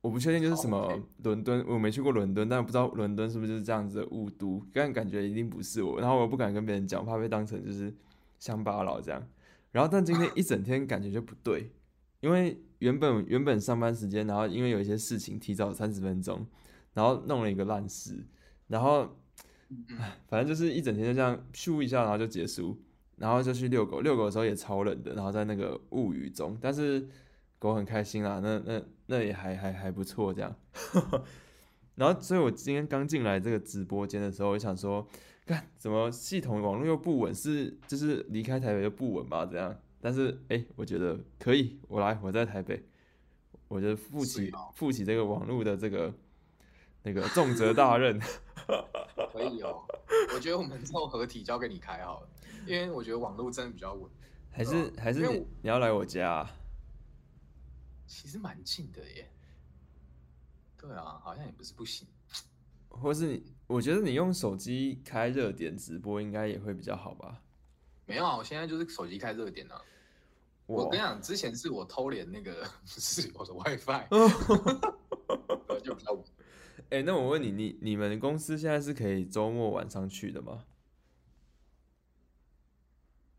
我不确定就是什么伦敦，我没去过伦敦，但我不知道伦敦是不是就是这样子的雾都，但感觉一定不是我。然后我不敢跟别人讲，怕被当成就是乡巴佬这样。然后但今天一整天感觉就不对，因为。原本原本上班时间，然后因为有一些事情提早三十分钟，然后弄了一个烂事，然后，反正就是一整天就这样咻一下，然后就结束，然后就去遛狗，遛狗的时候也超冷的，然后在那个雾雨中，但是狗很开心啦，那那那也还还还不错这样，[laughs] 然后所以我今天刚进来这个直播间的时候，我想说，看怎么系统网络又不稳，是就是离开台北就不稳吧，这样。但是，哎、欸，我觉得可以，我来，我在台北，我就负起负、哦、起这个网络的这个那个重责大任。[laughs] 可以哦，我觉得我们之后合体交给你开好了，因为我觉得网络真的比较稳。还是还是你你要来我家、啊？其实蛮近的耶。对啊，好像也不是不行。或是你，我觉得你用手机开热点直播应该也会比较好吧。没有啊，我现在就是手机开热点啊。我跟你讲，之前是我偷连那个 [laughs] 室友的 WiFi，就比较。哎、欸，那我问你，你你们公司现在是可以周末晚上去的吗？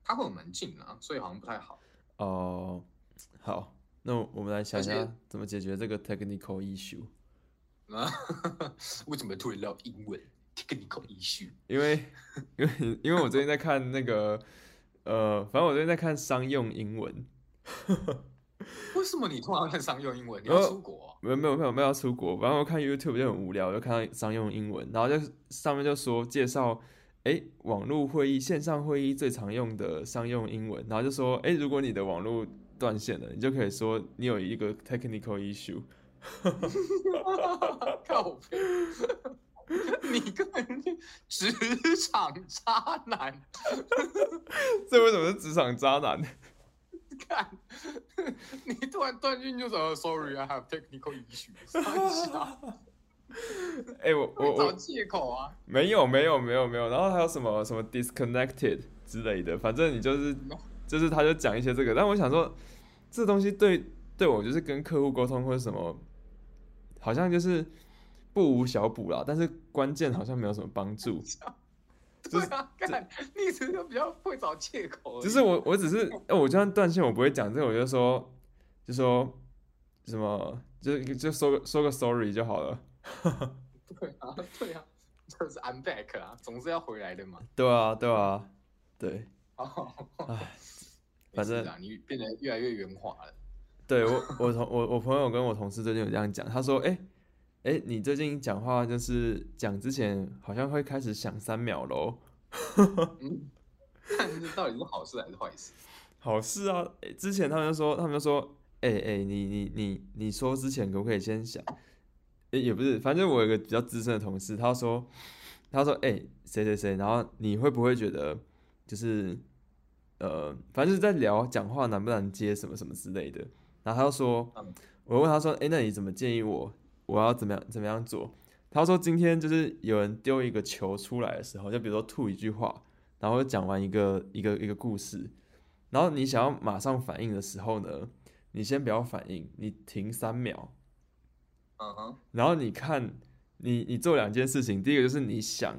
它会有门禁啊，所以好像不太好。哦，好，那我们来想一下怎么解决这个 technical issue。啊，为什么突然聊英文？technical issue？因为 [laughs] 因为因为我最近在看那个。呃，反正我最近在看商用英文。[laughs] 为什么你突然看商用英文？你要出国、啊？没有没有没有没有要出国。反正我看 YouTube 就很无聊，就看到商用英文，然后就上面就说介绍，哎、欸，网络会议、线上会议最常用的商用英文，然后就说，哎、欸，如果你的网络断线了，你就可以说你有一个 technical issue。[laughs] 靠 [laughs] 你根本就职场渣男，[laughs] 这为什么是职场渣男？[laughs] 看，你突然断句就说 “Sorry, I have technical issues”。哎、欸，我我我找借口啊？没有没有没有没有，然后还有什么什么 disconnected 之类的，反正你就是就是他就讲一些这个，但我想说，这东西对对我就是跟客户沟通或者什么，好像就是。不无小补啦，但是关键好像没有什么帮助。[laughs] [laughs] 对啊，看你只是比较会找借口。就是我，我只是，[laughs] 哎，我就算断线，我不会讲这个，我就说，就说什么，就就说个说个 sorry 就好了。对啊，对啊，就是 I'm back 啊，总是要回来的嘛。对啊，对啊，对。哎，反正你变得越来越圆滑了。对我，我同我我朋友跟我同事最近有这样讲，他说，哎。哎，你最近讲话就是讲之前好像会开始想三秒喽。[laughs] 嗯，看这到底是好事还是坏事？[laughs] 好事啊！之前他们就说，他们就说，哎哎，你你你你说之前可不可以先想？哎，也不是，反正我有个比较资深的同事，他说，他说，哎，谁谁谁，然后你会不会觉得就是，呃，反正就是在聊讲话难不难接什么什么之类的。然后他就说，我问他说，哎，那你怎么建议我？我要怎么样怎么样做？他说今天就是有人丢一个球出来的时候，就比如说吐一句话，然后讲完一个一个一个故事，然后你想要马上反应的时候呢，你先不要反应，你停三秒，嗯哼，然后你看你你做两件事情，第一个就是你想，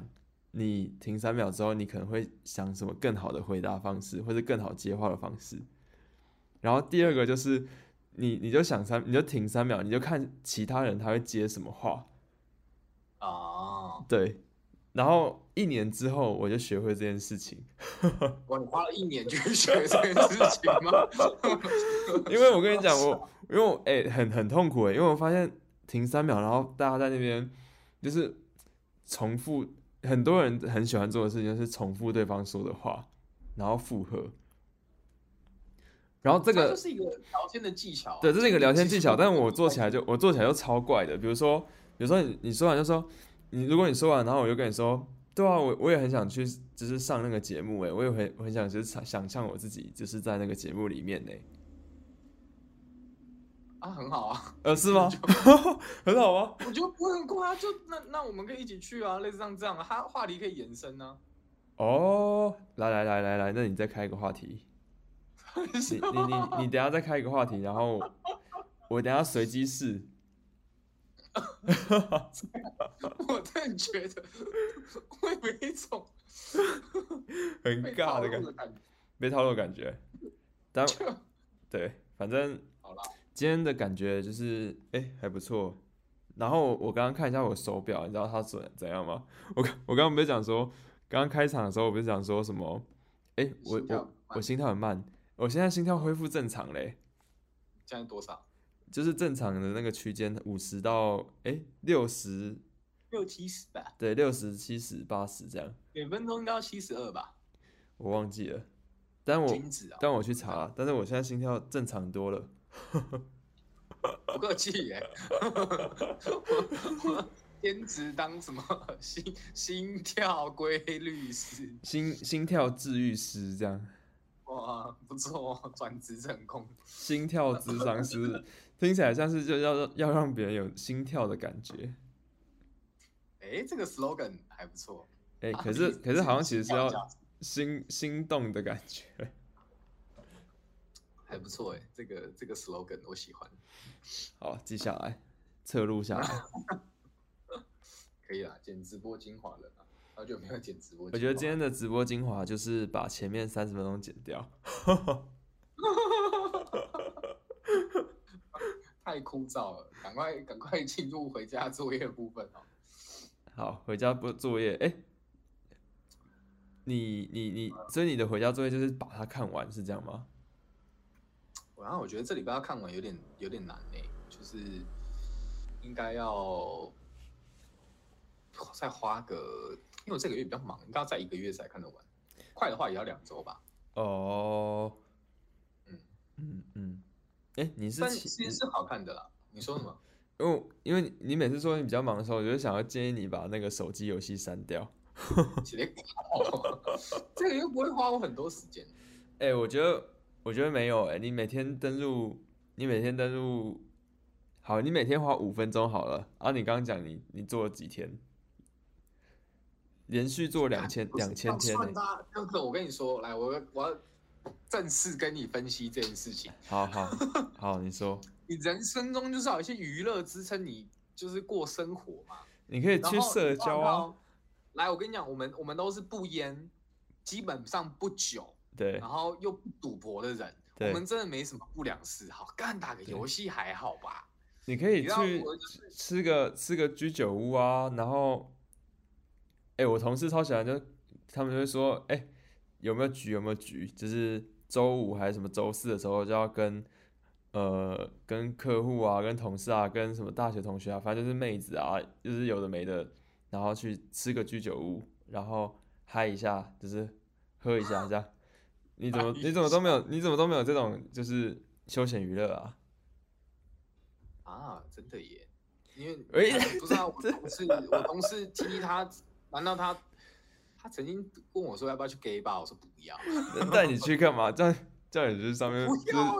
你停三秒之后，你可能会想什么更好的回答方式，或者更好接话的方式，然后第二个就是。你你就想三，你就停三秒，你就看其他人他会接什么话哦？Oh. 对，然后一年之后我就学会这件事情。[laughs] 哇，你花了一年就学这件事情吗？[laughs] 因为我跟你讲，我因为我哎、欸、很很痛苦哎，因为我发现停三秒，然后大家在那边就是重复，很多人很喜欢做的事情就是重复对方说的话，然后附和。然后这个这是一个聊天的技巧，对，这是一个聊天技巧，但是我做起来就我做起来就超怪的。比如说，比如说你你说完就说，你如果你说完，然后我就跟你说，对啊，我我也很想去，就是上那个节目诶，我也很很想就是想象我自己就是在那个节目里面呢。啊，很好啊，[laughs] 呃，是吗？[laughs] 很好吗？我觉得不很怪啊，就那那我们可以一起去啊，类似像这样，他话题可以延伸呢。哦，来来来来来，那你再开一个话题。你你你你等下再开一个话题，然后我等下随机试。[laughs] 我真的觉得会有一种很尬的感觉，被套路的感觉。但对，反正今天的感觉就是哎、欸、还不错。然后我刚刚看一下我手表，你知道它怎怎样吗？我我刚刚不是讲说，刚刚开场的时候我不是讲说什么？哎、欸，我我我心跳很慢。我现在心跳恢复正常嘞，现在多少？就是正常的那个区间，五十到哎六十，六七十吧。对，六十七十八十这样。每分钟应该要七十二吧？我忘记了，但我但我去查，但是我现在心跳正常多了。[laughs] 不客气耶，我兼职当什么心心跳规律师，心心跳治愈师这样。哇，不错，转职成功。心跳智商师听起来像是就要要让别人有心跳的感觉。哎、欸，这个 slogan 还不错。哎、欸，可是可是好像其实是要心心动的感觉，[laughs] 还不错哎，这个这个 slogan 我喜欢。好，记下来，侧录下来，[laughs] 可以啦，剪直播精华了啊，好久没有剪直播。我觉得今天的直播精华就是把前面三十分钟剪掉，[laughs] 太枯燥了，赶快赶快进入回家作业部分哦。好，回家不作业，哎、欸。你你你，所以你的回家作业就是把它看完，是这样吗？然后我觉得这礼拜要看完有点有点难呢，就是应该要再花个，因为我这个月比较忙，应该要再一个月才看得完，快的话也要两周吧。哦，嗯嗯嗯，哎、欸，你是但其实是好看的啦。你说什么？[laughs] 因为因为你每次说你比较忙的时候，我就想要建议你把那个手机游戏删掉。[laughs] 直接搞，[laughs] 这个又不会花我很多时间。哎、欸，我觉得，我觉得没有哎、欸。你每天登录，你每天登录，好，你每天花五分钟好了。啊，你刚刚讲你你做了几天？连续做两千两千天。我跟你说，来，我我要正式跟你分析这件事情。好好 [laughs] 好，你说。你人生中就是有一些娱乐支撑你，就是过生活嘛。你可以去社交啊。来，我跟你讲，我们我们都是不烟，基本上不酒，对，然后又不赌博的人，我们真的没什么不良嗜好，干打个游戏还好吧？你可以去吃个吃个居酒屋啊，然后，哎，我同事超喜欢，就他们就会说，哎，有没有局？有没有局？就是周五还是什么周四的时候，就要跟呃跟客户啊、跟同事啊、跟什么大学同学啊，反正就是妹子啊，就是有的没的。然后去吃个居酒屋，然后嗨一下，就是喝一下这样。你怎么你怎么都没有你怎么都没有这种就是休闲娱乐啊？啊，真的耶！因为不知道我同事我同事提他，难道他他曾经问我说要不要去 gay bar？我说不要。带你去干嘛？叫叫你去上面就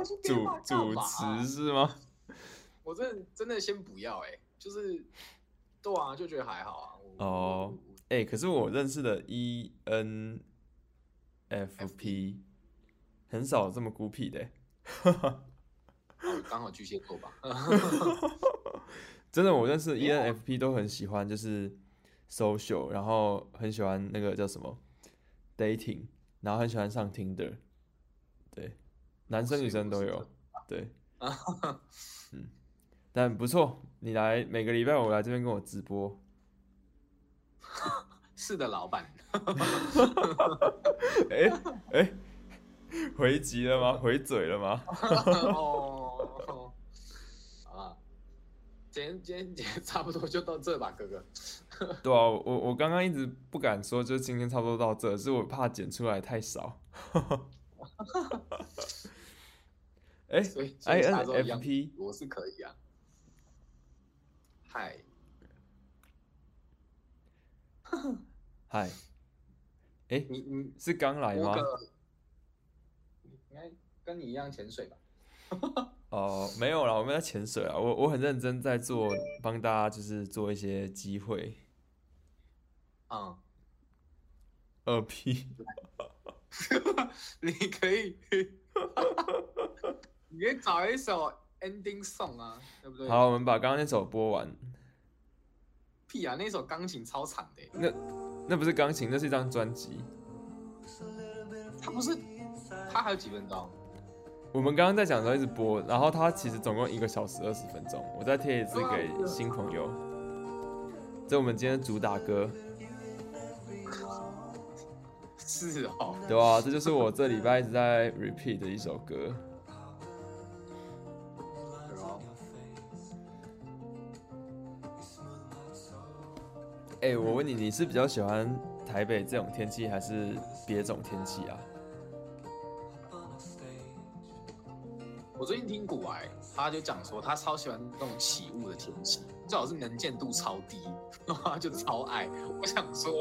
是主主持是吗？[laughs] 我真的真的先不要哎，就是对啊，就觉得还好啊。哦，哎、欸，可是我认识的 ENFP 很少这么孤僻的，刚好巨蟹座吧。[laughs] [laughs] 真的，我认识的 ENFP 都很喜欢，就是 social，然后很喜欢那个叫什么 dating，然后很喜欢上 Tinder，对，男生女生都有，对，嗯，但不错，你来每个礼拜我来这边跟我直播。[laughs] 是的，老板。[laughs] 哎哎，回击了吗？回嘴了吗？[laughs] 哦，好了，今天今天今天差不多就到这吧，哥哥。[laughs] 对啊，我我刚刚一直不敢说，就今天差不多到这，是我怕剪出来太少。[laughs] 哎，INFP，我是可以啊。嗨。[laughs] 嗨，哎，你你是刚来吗？应该跟你一样潜水吧？哦，没有啦，我们在潜水啊。我我很认真在做，帮大家就是做一些机会。嗯，二 P，[laughs] 你可以，[laughs] 你可以找一首 ending song 啊，对不对？好，我们把刚刚那首播完。屁啊！那首钢琴超长的。那那不是钢琴，那是一张专辑。它不是，它还有几分钟？我们刚刚在讲的时候一直播，然后它其实总共一个小时二十分钟。我再贴一次给新朋友。这我们今天主打歌。是哦。对啊，这就是我这礼拜一直在 repeat 的一首歌。哎、欸，我问你，你是比较喜欢台北这种天气，还是别种天气啊？我最近听古埃，他就讲说他超喜欢那种起雾的天气，最好是能见度超低，然后他就超爱。我想说，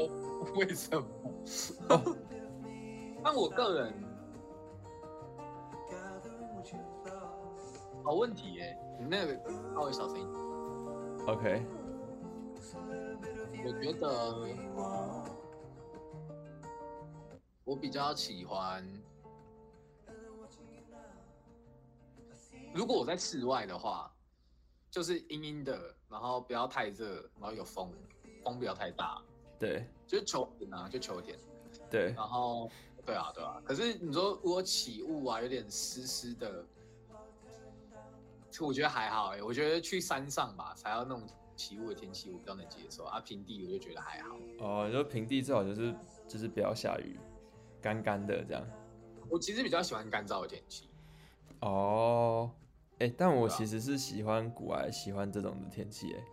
为什么？[laughs] 但我个人，好问题耶，你那个稍微小声音。OK。我觉得，我比较喜欢，如果我在室外的话，就是阴阴的，然后不要太热，然后有风，风不要太大。对，就是秋天啊，就秋天。对，然后，对啊，对啊。可是你说如果起雾啊，有点湿湿的，我觉得还好哎、欸。我觉得去山上吧，才要那种起雾的天气，我比较能接受啊。平地我就觉得还好。哦，你说平地最好就是就是不要下雨。干干的这样，我其实比较喜欢干燥的天气。哦，哎，但我其实是喜欢古埃，喜欢这种的天气，哎，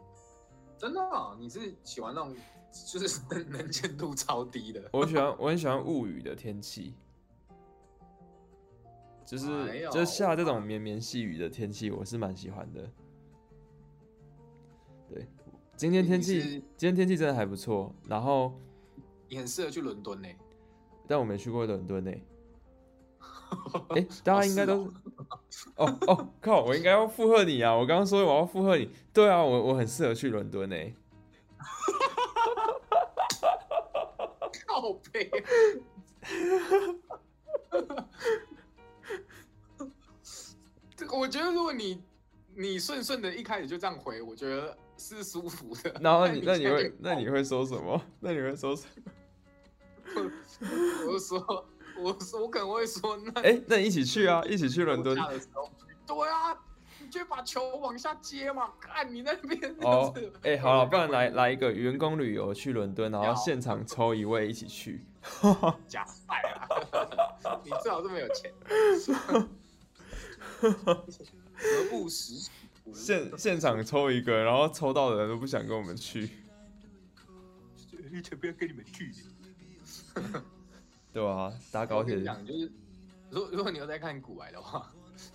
真的、哦？你是喜欢那种就是能 [laughs] 能见度超低的？我喜欢，[laughs] 我很喜欢雾雨的天气，就是、哎、就是下这种绵绵细雨的天气，我是蛮喜欢的。对，今天天气，今天天气真的还不错。然后你很适合去伦敦呢。但我没去过伦敦呢。哎、欸，大家应该都是哦哦靠！我应该要附和你啊！我刚刚说我要附和你，对啊，我我很适合去伦敦呢。[laughs] 靠北。[laughs] 我觉得如果你你顺顺的一开始就这样回，我觉得是舒服的。然后 [laughs] 你那你会那你会说什么？那你会说什么？我说，我说，[laughs] 我可能会说，那哎、欸，那你一起去啊，一起去伦敦。[laughs] 对啊，你就把球往下接嘛，看你那边。哦，哎、欸，好了，不然来来一个员工旅游去伦敦，然后现场抽一位一起去。[laughs] 假赛啊！你最好这么有钱。何不食。现现场抽一个，然后抽到的人都不想跟我们去。才不要跟你们去。对啊，搭高铁讲就是，如果如果你有在看股癌的话，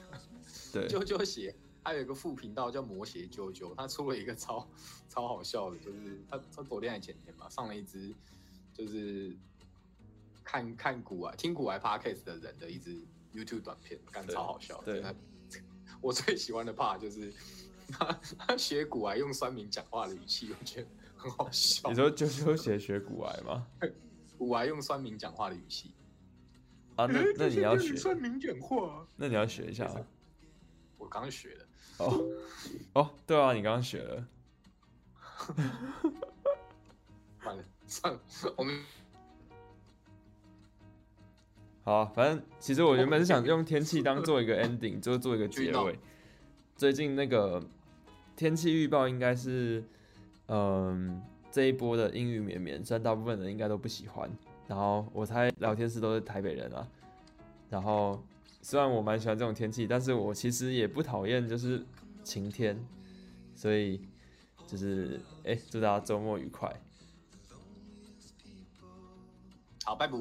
[laughs] 对，啾啾鞋还有一个副频道叫魔鞋啾啾，他出了一个超超好笑的，就是他他昨天还前天吧，上了一支就是看看股癌听股癌 podcast 的人的一支 YouTube 短片，干超好笑。对，我最喜欢的 part 就是他他学古癌用酸民讲话的语气，我觉得很好笑。你说啾啾鞋学古癌吗？[laughs] 我还用酸民讲话的语气啊？那那你要学酸民讲话？那你要学一下。我刚学的。哦哦，对啊，你刚刚学 [laughs] 了。算了算了，我们好，反正其实我原本是想用天气当做一个 ending，就做一个 [laughs] 结尾。最近那个天气预报应该是，嗯。这一波的阴雨绵绵，虽然大部分人应该都不喜欢，然后我猜聊天室都是台北人啊。然后虽然我蛮喜欢这种天气，但是我其实也不讨厌就是晴天，所以就是哎，祝大家周末愉快。好，拜拜。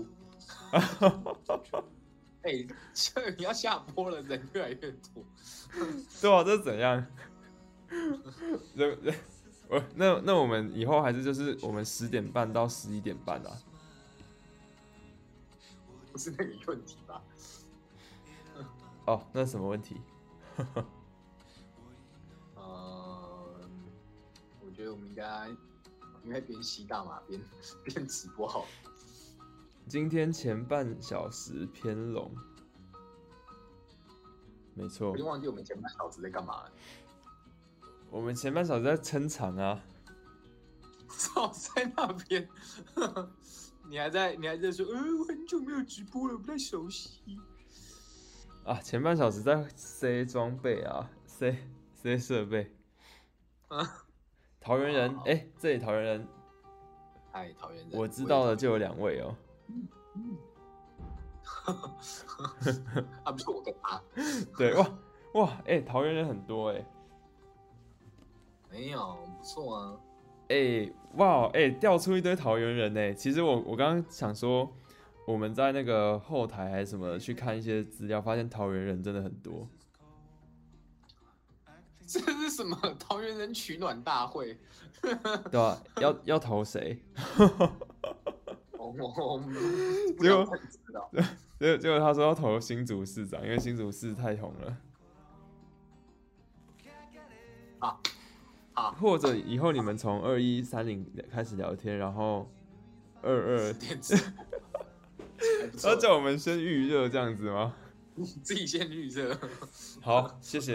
[laughs] 哎，这你要下播了，人越来越多。对啊，这是怎样？人 [laughs] 人。我那那我们以后还是就是我们十点半到十一点半啊，不是那个问题吧？哦，那是什么问题？[laughs] 呃，我觉得我们应该应该边吸大麻边边直播好。今天前半小时偏龙，没错。我已经忘记我们前半小时在干嘛了。我们前半小时在撑场啊，早在那边，[laughs] 你还在你还在说，呃，我很久没有直播了，不太熟悉。啊，前半小时在塞装备啊，塞塞设备。啊，桃园人，哎、欸，这里桃园人，嗨，桃园人，我知道的就有两位哦。[laughs] 啊，不是我跟他。[laughs] 对，哇哇，哎、欸，桃园人很多哎、欸。没有，不错啊。哎、欸，哇，哎、欸，调出一堆桃园人呢。其实我我刚刚想说，我们在那个后台还是什么去看一些资料，发现桃园人真的很多。[laughs] 这是什么桃园人取暖大会？[laughs] 对啊，要要投谁？[laughs] 我我结果结果他说要投新竹市长，因为新竹市太红了。啊。或者以后你们从二一三零开始聊天，然后二二，[laughs] 要 [laughs] 叫我们先预热这样子吗？自己先预热。好，谢谢，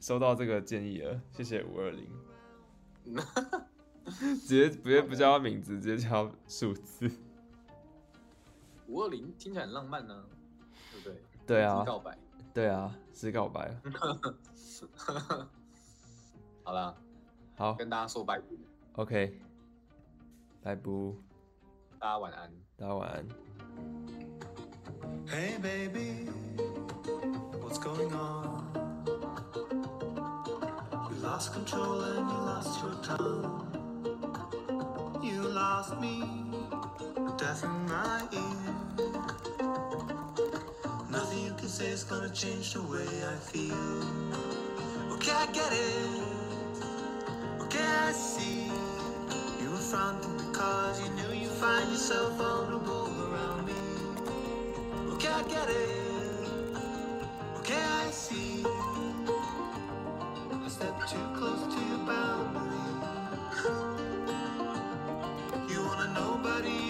收到这个建议了，谢谢五二零。[laughs] 直接直接不叫他名字，直接叫数字。五二零听起来很浪漫呢、啊，对不对？对啊，告白。对啊，是告白。好了，好，跟大家说拜。OK，拜拜。大家晚安。大家晚安。Hey baby, what's going on? You lost control and you lost your tongue. You lost me, death in my ear. Nothing you can say is gonna change the way I feel. Okay, I get it. I see you were fronting because you knew you'd find yourself vulnerable around me. Okay, I get it. I see. I stepped too close to your boundaries. You wanna nobody